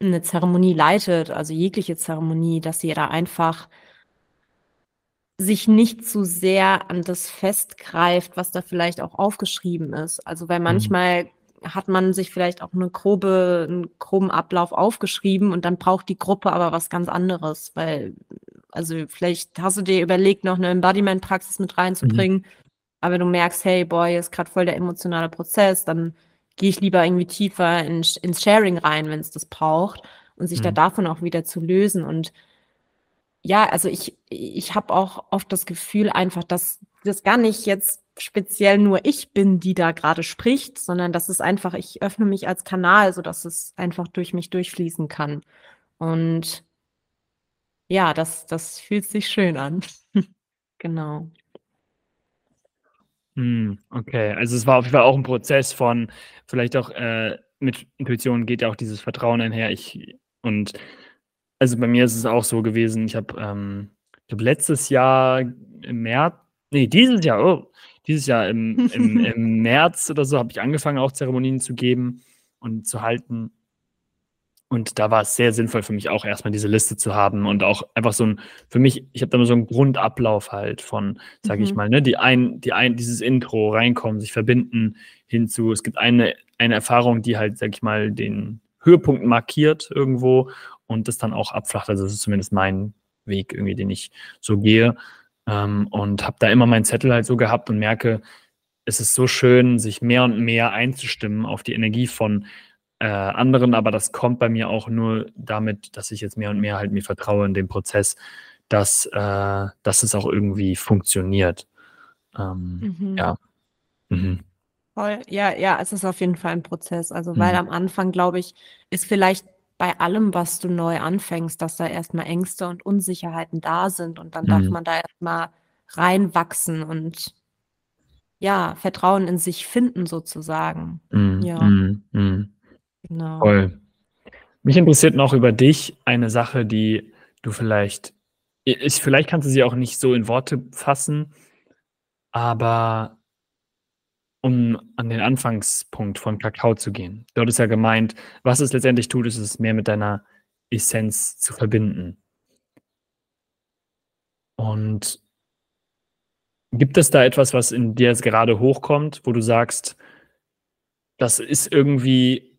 eine Zeremonie leitet, also jegliche Zeremonie, dass sie da einfach sich nicht zu sehr an das festgreift, was da vielleicht auch aufgeschrieben ist. Also, weil Mhm. manchmal hat man sich vielleicht auch eine grobe 'n groben Ablauf aufgeschrieben und dann braucht die Gruppe aber was ganz anderes, weil also, vielleicht hast du dir überlegt, noch eine Embodiment-Praxis mit Mhm. reinzubringen, aber du merkst: „Hey, hier ist grad voll der emotionale Prozess“, dann gehe ich lieber irgendwie tiefer in ins Sharing rein, wenn es das braucht und sich da mhm. davon auch wieder zu lösen und ja, also ich, ich habe auch oft das Gefühl einfach, dass das gar nicht jetzt speziell nur ich bin, die da gerade spricht, sondern dass es einfach, ich öffne mich als Kanal, sodass es einfach durch mich durchfließen kann. Und ja, das, das fühlt sich schön an. genau. Hm, okay, also es war auf jeden Fall auch ein Prozess von vielleicht auch äh, mit Intuition geht ja auch dieses Vertrauen einher. Ich und also, bei mir ist es auch so gewesen, ich habe ähm, ich habe letztes Jahr im März ne, dieses Jahr, oh, dieses Jahr im im im März oder so habe ich angefangen, auch Zeremonien zu geben und zu halten. Und da war es sehr sinnvoll für mich auch erstmal diese Liste zu haben und auch einfach so ein für mich ich habe da immer so einen Grundablauf halt von, sage ich mhm. mal, ne, die ein die ein dieses Intro reinkommen, sich verbinden hinzu es gibt eine eine Erfahrung, die halt, sage ich mal, den Höhepunkt markiert irgendwo und das dann auch abflacht. Also das ist zumindest mein Weg irgendwie, den ich so gehe. Ähm, und habe da immer meinen Zettel halt so gehabt und merke, es ist so schön, sich mehr und mehr einzustimmen auf die Energie von äh, anderen, aber das kommt bei mir auch nur damit, dass ich jetzt mehr und mehr halt mir vertraue in den Prozess, dass, äh, dass es auch irgendwie funktioniert. Ähm, mhm. Ja. Mhm. Voll, ja, ja, es ist auf jeden Fall ein Prozess. Also, weil mhm. am Anfang, glaube ich, ist vielleicht bei allem, was du neu anfängst, dass da erstmal Ängste und Unsicherheiten da sind und dann darf mhm. man da erstmal reinwachsen und ja, Vertrauen in sich finden sozusagen. Mhm. Ja. Mhm. Mhm. Genau. Voll. Mich interessiert noch über dich eine Sache, die du vielleicht ich vielleicht kannst du sie auch nicht so in Worte fassen, aber um an den Anfangspunkt von Kakao zu gehen. Dort ist ja gemeint, was es letztendlich tut, ist es mehr mit deiner Essenz zu verbinden. Und gibt es da etwas, was in dir jetzt gerade hochkommt, wo du sagst, das ist irgendwie,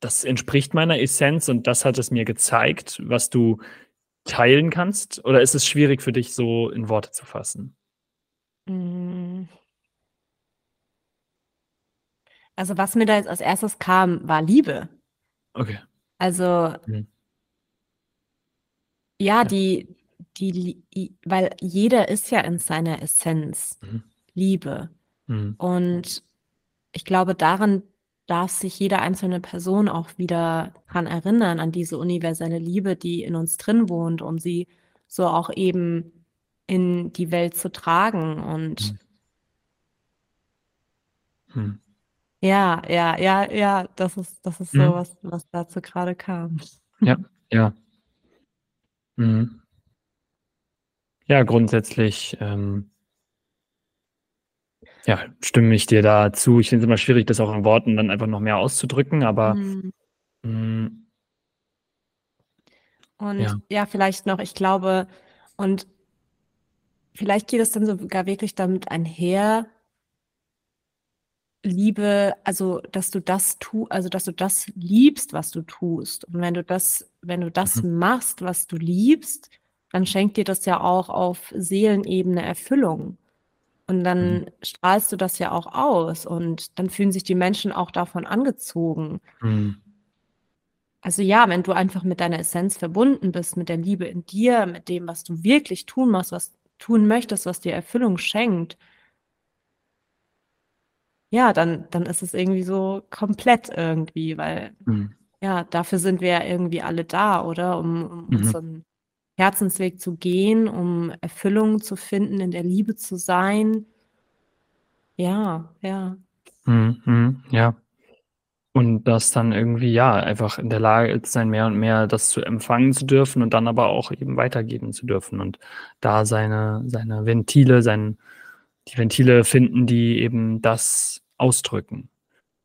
das entspricht meiner Essenz und das hat es mir gezeigt, was du teilen kannst? Oder ist es schwierig für dich, so in Worte zu fassen? Mm. Also, was mir da jetzt als erstes kam, war Liebe. Okay. Also Mhm. ja, Ja. die die weil jeder ist ja in seiner Essenz Mhm. Liebe. Mhm. Und ich glaube, daran darf sich jede einzelne Person auch wieder dran erinnern, an diese universelle Liebe, die in uns drin wohnt, um sie so auch eben in die Welt zu tragen und Mhm. Ja, ja, ja, ja, das ist das ist so, Mhm. was was dazu gerade kam. Ja, ja. Mhm. Ja, grundsätzlich, ähm Ja, stimme ich dir da zu. Ich finde es immer schwierig, das auch in Worten dann einfach noch mehr auszudrücken, aber Mhm. hm Und Ja. ja, vielleicht noch, ich glaube und vielleicht geht es dann sogar wirklich damit einher Liebe, also, dass du das tu also, dass du das liebst, was du tust. Und wenn du das wenn du das Mhm. machst, was du liebst, dann schenkt dir das ja auch auf Seelenebene Erfüllung. Und Mhm. dann strahlst du das ja auch aus und dann fühlen sich die Menschen auch davon angezogen. Mhm. Also ja, wenn du einfach mit deiner Essenz verbunden bist, mit der Liebe in dir, mit dem, was du wirklich tun machst, was tun möchtest, was dir Erfüllung schenkt ja, dann dann ist es irgendwie so komplett irgendwie, weil Mhm. ja, dafür sind wir ja irgendwie alle da, oder? Um um Mhm. unseren Herzensweg zu gehen, um Erfüllung zu finden, in der Liebe zu sein. Ja, ja. Mhm, mhm, ja. Und das dann irgendwie, ja, einfach in der Lage sein, mehr und mehr das zu empfangen zu dürfen und dann aber auch eben weitergeben zu dürfen und da seine seine Ventile, sein die Ventile finden, die eben das ausdrücken.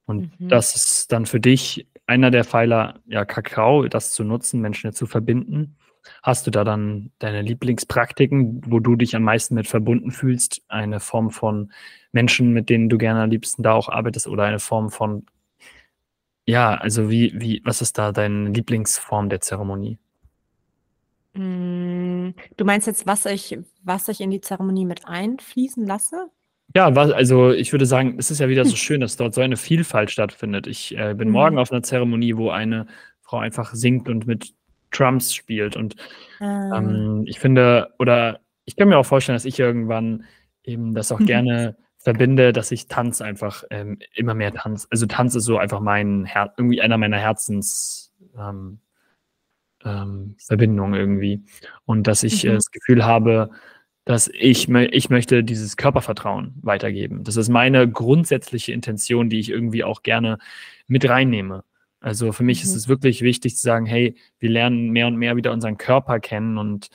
Und Mhm. das ist dann für dich einer der Pfeiler, ja, Kakao, das zu nutzen, Menschen zu verbinden. Hast du da dann deine Lieblingspraktiken, wo du dich am meisten mit verbunden fühlst? Eine Form von Menschen, mit denen du gerne am liebsten da auch arbeitest oder eine Form von ja, also wie wie was ist da deine Lieblingsform der Zeremonie? Hm, du meinst jetzt, was ich was ich in die Zeremonie mit einfließen lasse? Ja, wa also, ich würde sagen, es ist ja wieder so schön, dass dort so eine Vielfalt stattfindet. Ich, äh, bin morgen Mhm. auf 'ner Zeremonie, wo eine Frau einfach singt und mit Drums spielt und, Ah. ähm, ich finde oder ich kann mir auch vorstellen, dass ich irgendwann eben das auch gerne verbinde, dass ich Tanz einfach, ähm, immer mehr Tanz also, Tanz ist so einfach mein Her irgendwie einer meiner Herzens ähm, ähm, Verbindungen irgendwie. Und dass ich, äh, Mhm. das Gefühl habe, dass ich ich möchte dieses Körpervertrauen weitergeben. Das ist meine grundsätzliche Intention, die ich irgendwie auch gerne mit reinnehme. Also, für mich ist Mhm. es wirklich wichtig zu sagen: „Hey, wir lernen mehr und mehr wieder unseren Körper kennen und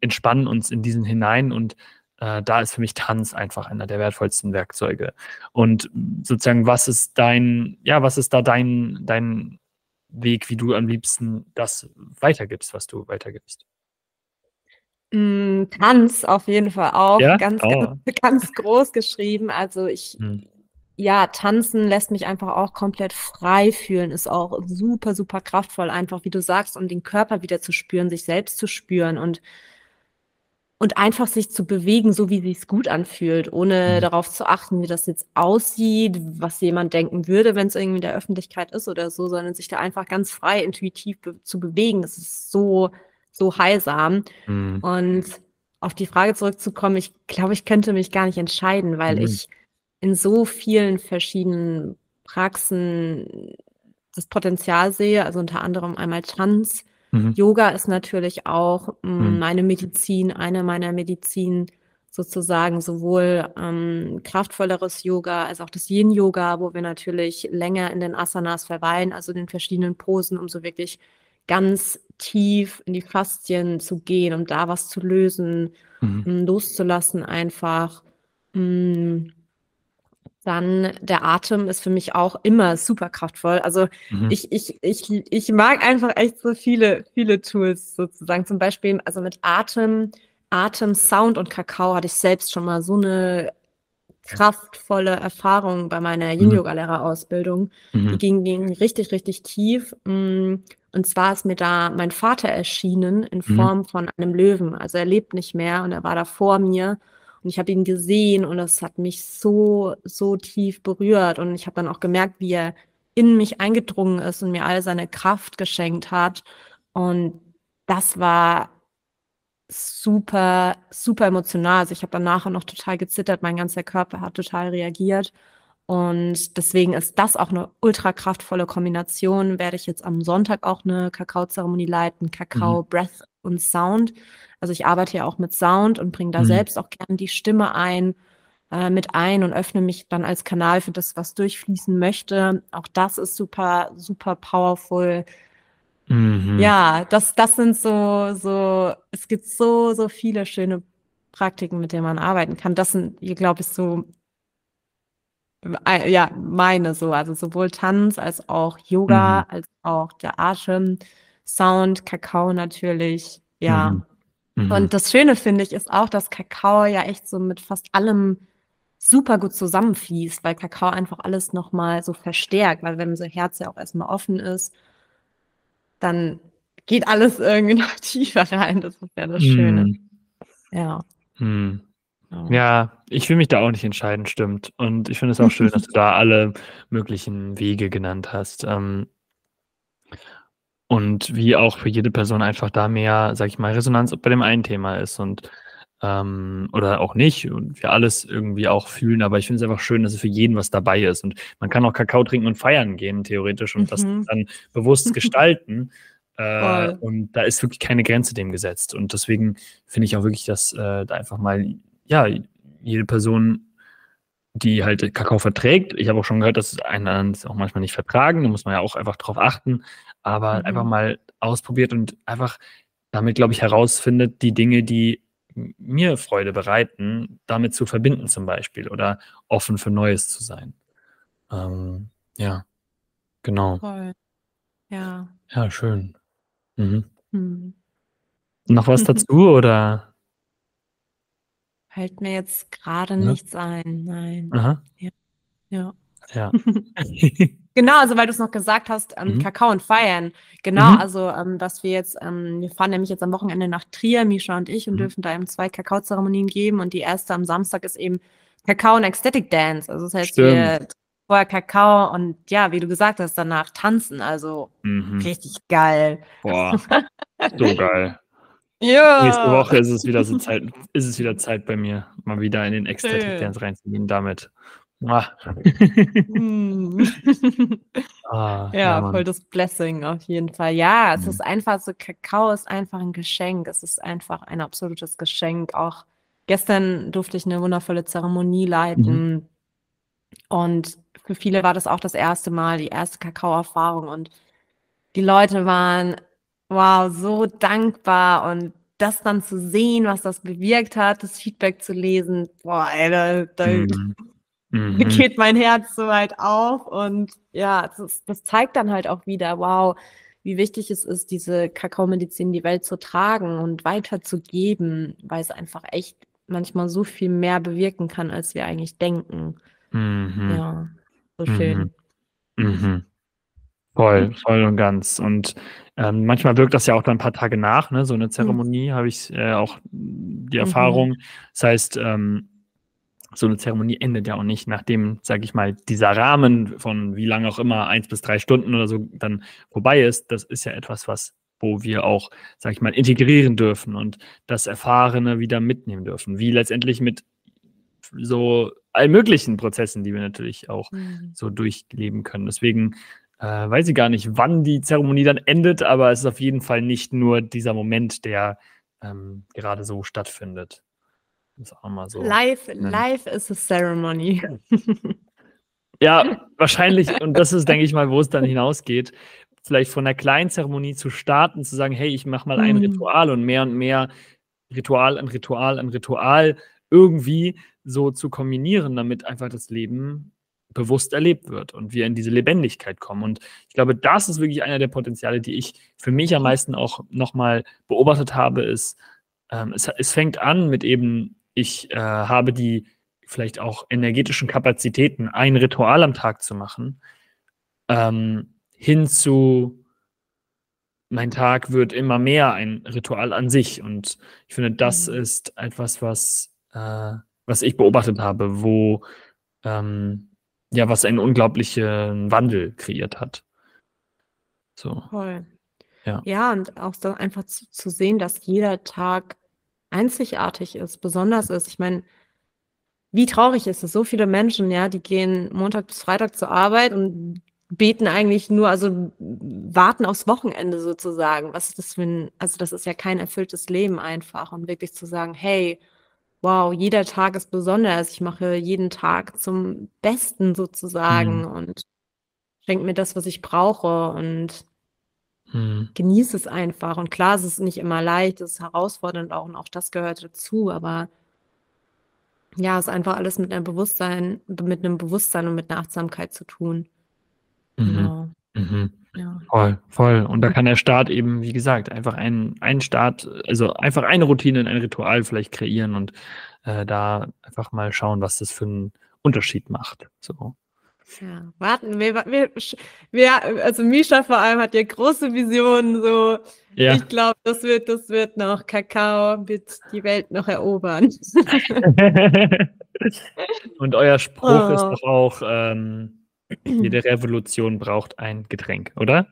entspannen uns in diesen hinein.“ Und, äh, da ist für mich Tanz einfach einer der wertvollsten Werkzeuge. Und sozusagen, was ist dein ja, was ist da dein dein Weg, wie du am liebsten das weitergibst, was du weitergibst? Hm, Tanz auf jeden Fall auch Ja? ganz, ganz, Oh. ganz groß geschrieben. Also, ich Mhm. ja, Tanzen lässt mich einfach auch komplett frei fühlen, ist auch super, super kraftvoll, einfach wie du sagst, um den Körper wieder zu spüren, sich selbst zu spüren und und einfach sich zu bewegen, so wie sich's gut anfühlt, ohne Mhm. darauf zu achten, wie das jetzt aussieht, was jemand denken würde, wenn's irgendwie in der Öffentlichkeit ist oder so, sondern sich da einfach ganz frei intuitiv be zu bewegen. Das ist so, so heilsam. Mhm. Und auf die Frage zurückzukommen, ich glaube, ich könnte mich gar nicht entscheiden, weil Mhm. ich in so vielen verschiedenen Praxen das Potenzial sehe, also, unter anderem einmal Tanz. Mhm. Yoga ist natürlich auch, hm, Mhm. meine Medizin, eine meiner Medizin sozusagen, sowohl, ähm, kraftvolleres Yoga als auch das Yin-Yoga, wo wir natürlich länger in den Asanas verweilen, also, in den verschiedenen Posen, um so wirklich ganz tief in die Faszien zu gehen, um da was zu lösen, Mhm. hm, loszulassen einfach. Hm dann der Atem ist für mich auch immer super kraftvoll. Also, Mhm. ich ich ich ich mag einfach echt so viele, viele Tools sozusagen. Zum Beispiel, also, mit Atem Atem, Sound und Kakao hatte ich selbst schon mal so 'ne kraftvolle Erfahrung bei meiner Mhm. Yin-Yoga-Lehrerausbildung. Die Mhm. ging ging richtig, richtig tief. Hm, und zwar ist mir da mein Vater erschienen in Mhm. Form von einem Löwen. Also, er lebt nicht mehr und er war da vor mir und ich habe ihn gesehen und das hat mich so, so tief berührt. Und ich habe dann auch gemerkt, wie er in mich eingedrungen ist und mir all seine Kraft geschenkt hat. Und das war super, super emotional. Also, ich habe dann nachher noch total gezittert, mein ganzer Körper hat total reagiert. Und deswegen ist das auch 'ne ultra kraftvolle Kombination. Werde ich jetzt am Sonntag auch 'ne Kakaozeremonie leiten, Mhm. Kakao, Breath und Sound. Also, ich arbeite ja auch mit Sound und bringe da Mhm. selbst auch gern die Stimme ein äh, mit ein und öffne mich dann als Kanal für das, was durchfließen möchte. Auch das ist super, super powerful. Mhm. Ja, das das sind so so es gibt so, so viele schöne Praktiken, mit denen man arbeiten kann. Das sind, hier glaube ich, so ja, meine so, also sowohl Tanz als auch Yoga, Mhm. als auch der Atem, Sound, Kakao natürlich, ja. Mhm. Mhm. Und das Schöne finde ich ist auch, dass Kakao ja echt so mit fast allem super gut zusammenfließt, weil Kakao einfach alles noch mal so verstärkt, weil wenn unser Herz ja auch erst mal offen ist dann geht alles irgendwie noch tiefer rein. Das ist ja das Schöne. Mhm. Ja. Ja. Ich will mich da auch nicht entscheiden, stimmt. Und ich finde es auch schön, dass du da alle möglichen Wege genannt hast. Ähm und wie auch für jede Person einfach da mehr, sage ich mal, Resonanz bei dem einen Thema ist und ähm, oder auch nicht und wir alles irgendwie auch fühlen, aber ich finde es einfach schön, dass es für jeden was dabei ist und man kann auch Kakao trinken und feiern gehen, theoretisch und das Mhm. dann bewusst gestalten. Äh, und da ist wirklich keine Grenze dem gesetzt und deswegen finde ich auch wirklich, dass, äh, da einfach mal, ja, jede Person, die halt Kakao verträgt ich habe auch schon gehört, dass einen das auch manchmal nicht vertragen, da muss man ja auch einfach drauf achten, aber einfach Mhm. mal ausprobiert und einfach damit, glaube ich, herausfindet, die Dinge, die mir Freude bereiten, damit zu verbinden zum Beispiel oder offen für Neues zu sein. Ähm, ja, genau. Voll. Ja. Ja, schön. Mhm. Mhm. Noch was dazu oder? Fällt mir jetzt grade Ne? nichts ein, nein. Aha. Ja. Ja. Ja. Genau, also weil du's noch gesagt hast, ähm, Mhm. Kakao und Feiern. Genau, Mhm. also, ähm, was wir jetzt ähm, wir fahren nämlich jetzt am Wochenende nach Trier, Mischa und ich, und Mhm. dürfen da eben 2 Kakaozeremonien geben und die erste am Samstag ist eben Kakao und Ecstatic Dance. Also, das heißt, Stimmt. wir vorher Kakao und ja, wie du gesagt hast, danach tanzen, also Mhm. richtig geil. Boah, so geil. Nächste Ja. Woche ist es wieder so Zeit ist es wieder Zeit bei mir, mal wieder in den Schön. Dance reinzugehen damit. Mua. Mhm. Ah, ja, Ja, voll das Blessing auf jeden Fall. Ja, es Mhm. ist einfach so Kakao ist einfach 'n Geschenk. Es ist einfach ein absolutes Geschenk. Auch gestern durfte ich 'ne wundervolle Zeremonie Mhm. leiten. Und für viele war das auch das erste Mal, die erste Kakaoerfahrung und die Leute waren, wow, so dankbar und das dann zu sehen, was das bewirkt hat, das Feedback zu lesen, boah, ey, da da Mhm. Mhm. geht mein Herz so weit auf und ja, das das zeigt dann halt auch wieder, wow, wie wichtig es ist, diese Kakaomedizin in die Welt zu tragen und weiterzugeben, weil's einfach echt manchmal so viel mehr bewirken kann, als wir eigentlich denken. Mhm. Ja, so Mhm. schön. Mhm. Voll, voll und ganz. Und, ähm, manchmal wirkt das ja auch dann 'n paar Tage nach, ne, so 'ne Mhm. Zeremonie, habe ich, äh, auch die Mhm. Erfahrung. Das heißt, ähm, so 'ne Zeremonie endet ja auch nicht, nachdem, sage ich mal, dieser Rahmen von wie lang auch immer, 1 bis 3 Stunden oder so dann vorbei ist. Das ist ja etwas, was wo wir auch, sage ich mal, integrieren dürfen und das Erfahrene wieder mitnehmen dürfen, wie letztendlich mit so allen möglichen Prozessen, die wir natürlich auch Mhm. so durchleben können. Deswegen, äh, weiß ich gar nicht, wann die Zeremonie dann endet, aber es ist auf jeden Fall nicht nur dieser Moment, der, ähm, gerade so stattfindet. Das auch mal so Life nennen. life is a ceremony. Ja, wahrscheinlich und das ist, denke ich mal, wo es dann hinausgeht, vielleicht von 'ner kleinen Zeremonie zu starten, zu sagen: „Hey, ich mache mal ein Mhm. Ritual“ und mehr und mehr Ritual an Ritual an Ritual irgendwie so zu kombinieren, damit einfach das Leben bewusst erlebt wird und wir in diese Lebendigkeit kommen. Und ich glaube, das ist wirklich einer der Potenziale, die ich für mich am meisten auch noch mal beobachtet habe, ist, ähm, es es fängt an mit eben, ich, äh, habe die vielleicht auch energetischen Kapazitäten, ein Ritual am Tag zu machen, ähm, hin zu mein Tag wird immer mehr ein Ritual an sich. Und ich finde, das Mhm. ist etwas, was, äh was ich beobachtet habe, wo, ähm ja, was einen unglaublichen Wandel kreiert hat. So. Voll. Ja. Ja, und auch so einfach zu zu sehen, dass jeder Tag einzigartig ist, besonders ist. Ich meine, wie traurig ist es? So viele Menschen, ja, die gehen Montag bis Freitag zur Arbeit und beten eigentlich nur also, warten aufs Wochenende sozusagen. Was ist das für 'n also, das ist ja kein erfülltes Leben einfach und wirklich zu sagen: „Hey, wow, jeder Tag ist besonders. Ich mache jeden Tag zum Besten sozusagen Mhm. und schenke mir das, was ich brauche und Mhm. genieße es einfach.“ Und klar, es ist nicht immer leicht, es ist herausfordernd auch und auch das gehört dazu, aber ja, ist einfach alles mit einem Bewusstsein, mit einem Bewusstsein und mit einer Achtsamkeit zu tun. Mhm. Genau. Mhm. Ja. Voll, voll. Und da kann der Staat eben, wie gesagt, einfach einen, einen Start, also einfach eine Routine, ein Ritual vielleicht kreieren und äh, da einfach mal schauen, was das für einen Unterschied macht. So. Ja, warten, wir, wir, wir, also Misha vor allem hat ja große Visionen, so. Ja. Ich glaube, das wird, das wird noch Kakao wird die Welt noch erobern. Und euer Spruch oh. ist doch auch, ähm, jede Revolution braucht ein Getränk, oder?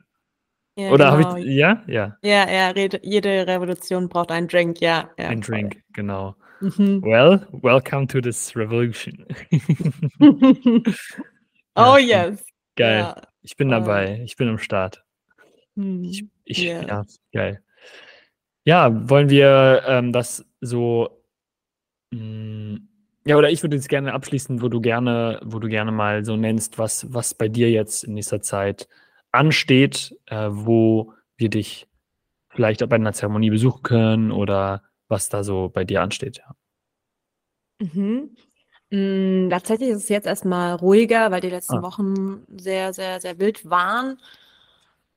Ja, oder genau. habe ich, ja? Ja. Ja, ja, jede Revolution braucht einen Drink, ja. ja ein Drink, voll. genau. Mhm. Well, welcome to this revolution. oh yes. Geil. Ja. Ich bin dabei. Ich bin am Start. Hm. Ich, ich yeah. Ja, geil. Ja, wollen wir ähm, das so. Mh, hm, ja, oder ich würde jetzt gerne abschließen, wo du gerne, wo du gerne mal so nennst, was, was bei dir jetzt in nächster Zeit ansteht, äh, wo wir dich vielleicht bei einer Zeremonie besuchen können oder was da so bei dir ansteht. Ja. Mhm. Hm, tatsächlich ist es jetzt erstmal ruhiger, weil die letzten Ah. Wochen sehr, sehr, sehr wild waren.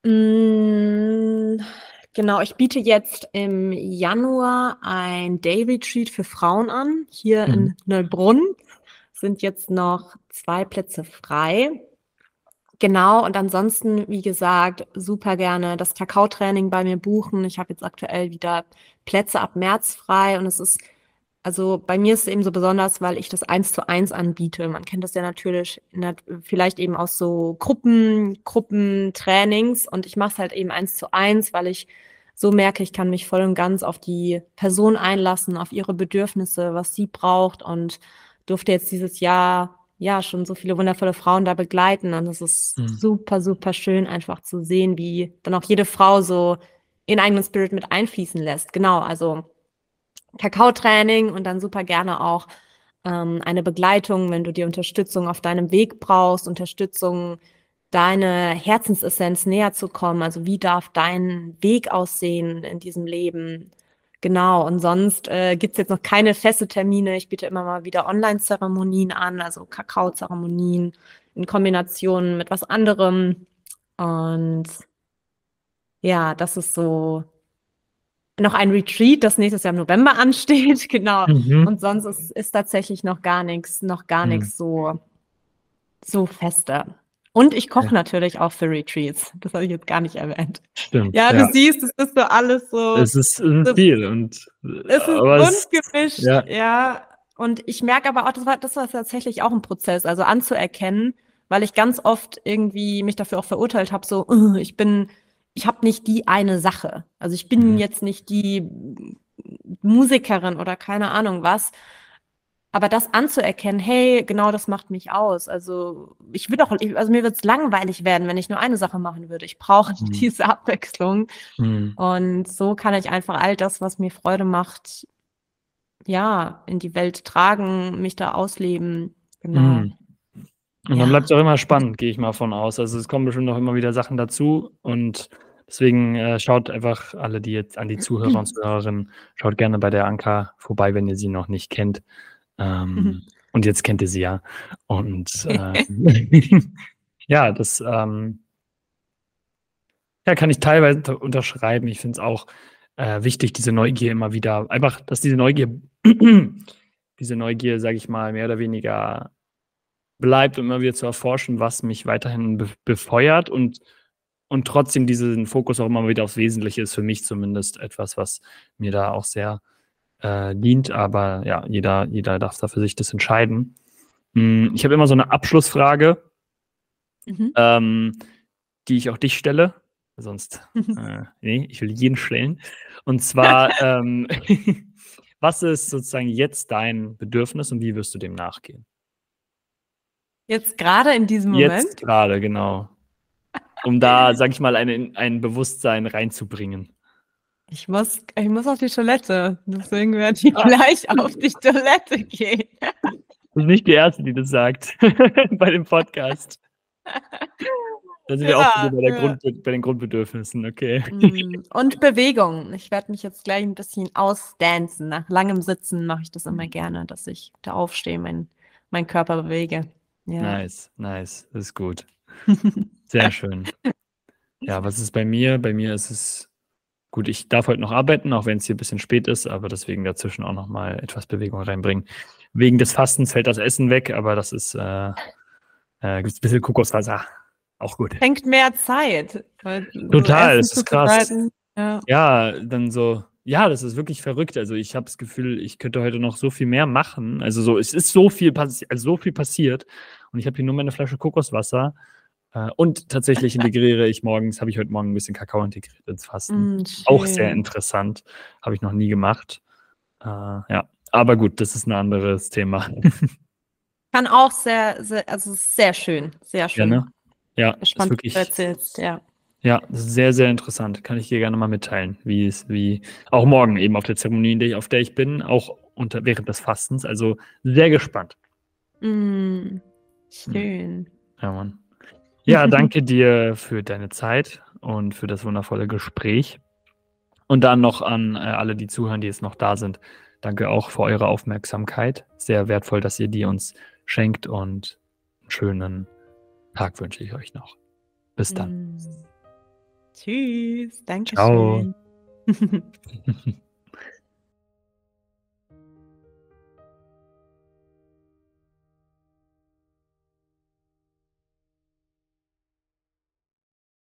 Hm, genau, ich biete jetzt im Januar ein Day Retreat für Frauen an, hier in mhm. Neubrunn. Sind jetzt noch zwei Plätze frei. Genau, und ansonsten, wie gesagt, super gerne das Kakaotraining bei mir buchen. Ich habe jetzt aktuell wieder Plätze ab März frei und es ist also bei mir ist es eben so besonders, weil ich das eins zu eins anbiete. Man kennt das ja natürlich vielleicht eben aus so Gruppen, Gruppentrainings und ich mache es halt eben eins zu eins, weil ich so merke, ich kann mich voll und ganz auf die Person einlassen, auf ihre Bedürfnisse, was sie braucht und durfte jetzt dieses Jahr ja schon so viele wundervolle Frauen da begleiten und es ist mhm. super, super schön einfach zu sehen, wie dann auch jede Frau so in eigenen Spirit mit einfließen lässt. Genau, also Kakaotraining und dann super gerne auch ähm, eine Begleitung, wenn du die Unterstützung auf deinem Weg brauchst, Unterstützung, deine Herzensessenz näher zu kommen. Also wie darf dein Weg aussehen in diesem Leben? Genau, und sonst äh, gibt es jetzt noch keine feste Termine. Ich biete immer mal wieder Online-Zeremonien an, also Kakao-Zeremonien in Kombination mit was anderem. Und ja, das ist so noch ein Retreat, das nächstes Jahr im November ansteht, genau. Mhm. Und sonst ist, ist tatsächlich noch gar nichts, noch gar mhm. nichts so, so fester. Und ich koche ja. natürlich auch für Retreats. Das habe ich jetzt gar nicht erwähnt. Stimmt. Ja, du ja. siehst, es ist so alles so. Es ist so, viel und es ist bunt gemischt, ja. ja. Und ich merke aber auch, das war, das war tatsächlich auch ein Prozess, also anzuerkennen, weil ich ganz oft irgendwie mich dafür auch verurteilt habe, so, ich bin ich habe nicht die eine Sache. Also ich bin mhm. jetzt nicht die Musikerin oder keine Ahnung was. Aber das anzuerkennen, hey, genau das macht mich aus. Also ich würde auch, also mir wird es langweilig werden, wenn ich nur eine Sache machen würde. Ich brauche mhm. diese Abwechslung. Mhm. Und so kann ich einfach all das, was mir Freude macht, ja, in die Welt tragen, mich da ausleben. Genau. Und dann bleibt es auch immer spannend, gehe ich mal von aus. Also es kommen bestimmt noch immer wieder Sachen dazu und deswegen äh, schaut einfach alle, die jetzt an die Zuhörer und Zuhörerinnen, schaut gerne bei der Anka vorbei, wenn ihr sie noch nicht kennt. Ähm, mhm. Und jetzt kennt ihr sie ja. Und äh, ja, das ähm, ja, kann ich teilweise unterschreiben. Ich finde es auch äh, wichtig, diese Neugier immer wieder, einfach, dass diese Neugier, diese Neugier, sage ich mal, mehr oder weniger bleibt, um immer wieder zu erforschen, was mich weiterhin be befeuert und, und trotzdem diesen Fokus auch immer wieder aufs Wesentliche ist für mich zumindest etwas, was mir da auch sehr äh, dient. Aber ja, jeder, jeder darf da für sich das entscheiden. Hm, ich habe immer so eine Abschlussfrage, mhm. ähm, die ich auch dich stelle. Sonst, äh, nee, ich will jeden stellen. Und zwar, ähm, was ist sozusagen jetzt dein Bedürfnis und wie wirst du dem nachgehen? Jetzt gerade in diesem Moment? Jetzt gerade, genau. Um da, sag ich mal, ein, ein Bewusstsein reinzubringen. Ich muss, ich muss auf die Toilette. Deswegen werde ich ah. gleich auf die Toilette gehen. Du bist nicht die Erste, die das sagt bei dem Podcast. Dann sind wir auch bei, der Grund, bei den Grundbedürfnissen, okay. Mm, und Bewegung. Ich werde mich jetzt gleich ein bisschen ausdancen. Nach langem Sitzen mache ich das immer gerne, dass ich da aufstehe, mein, mein Körper bewege. Ja. Nice, nice. Das ist gut. Sehr schön. Ja, was ist bei mir? Bei mir ist es gut, ich darf heute noch arbeiten, auch wenn es hier ein bisschen spät ist, aber deswegen dazwischen auch noch mal etwas Bewegung reinbringen. Wegen des Fastens fällt das Essen weg, aber das ist, äh, äh, gibt ein bisschen Kokoswasser. Auch gut. Schenkt mehr Zeit. Total, es ist krass. Ja. ja, dann so, ja, das ist wirklich verrückt. Also ich habe das Gefühl, ich könnte heute noch so viel mehr machen. Also so, es ist so viel, also so viel passiert und ich habe hier nur meine Flasche Kokoswasser äh, und tatsächlich integriere ich morgens, habe ich heute Morgen ein bisschen Kakao integriert ins Fasten. Mm, Auch sehr interessant, habe ich noch nie gemacht. Äh, ja, aber gut, das ist ein anderes Thema. Kann auch sehr, sehr also sehr schön, sehr schön. Ja, ne? ja Spannend, wirklich, du erzählst, ja. Ja, sehr, sehr interessant. Kann ich dir gerne mal mitteilen, wie es, wie auch morgen eben auf der Zeremonie, auf der ich bin, auch unter, während des Fastens. Also sehr gespannt. Mm, schön. Ja, Mann. Ja, danke dir für deine Zeit und für das wundervolle Gespräch. Und dann noch an äh, alle, die zuhören, die jetzt noch da sind. Danke auch für eure Aufmerksamkeit. Sehr wertvoll, dass ihr die uns schenkt und einen schönen Tag wünsche ich euch noch. Bis dann. Mm. Tschüss. Danke schön.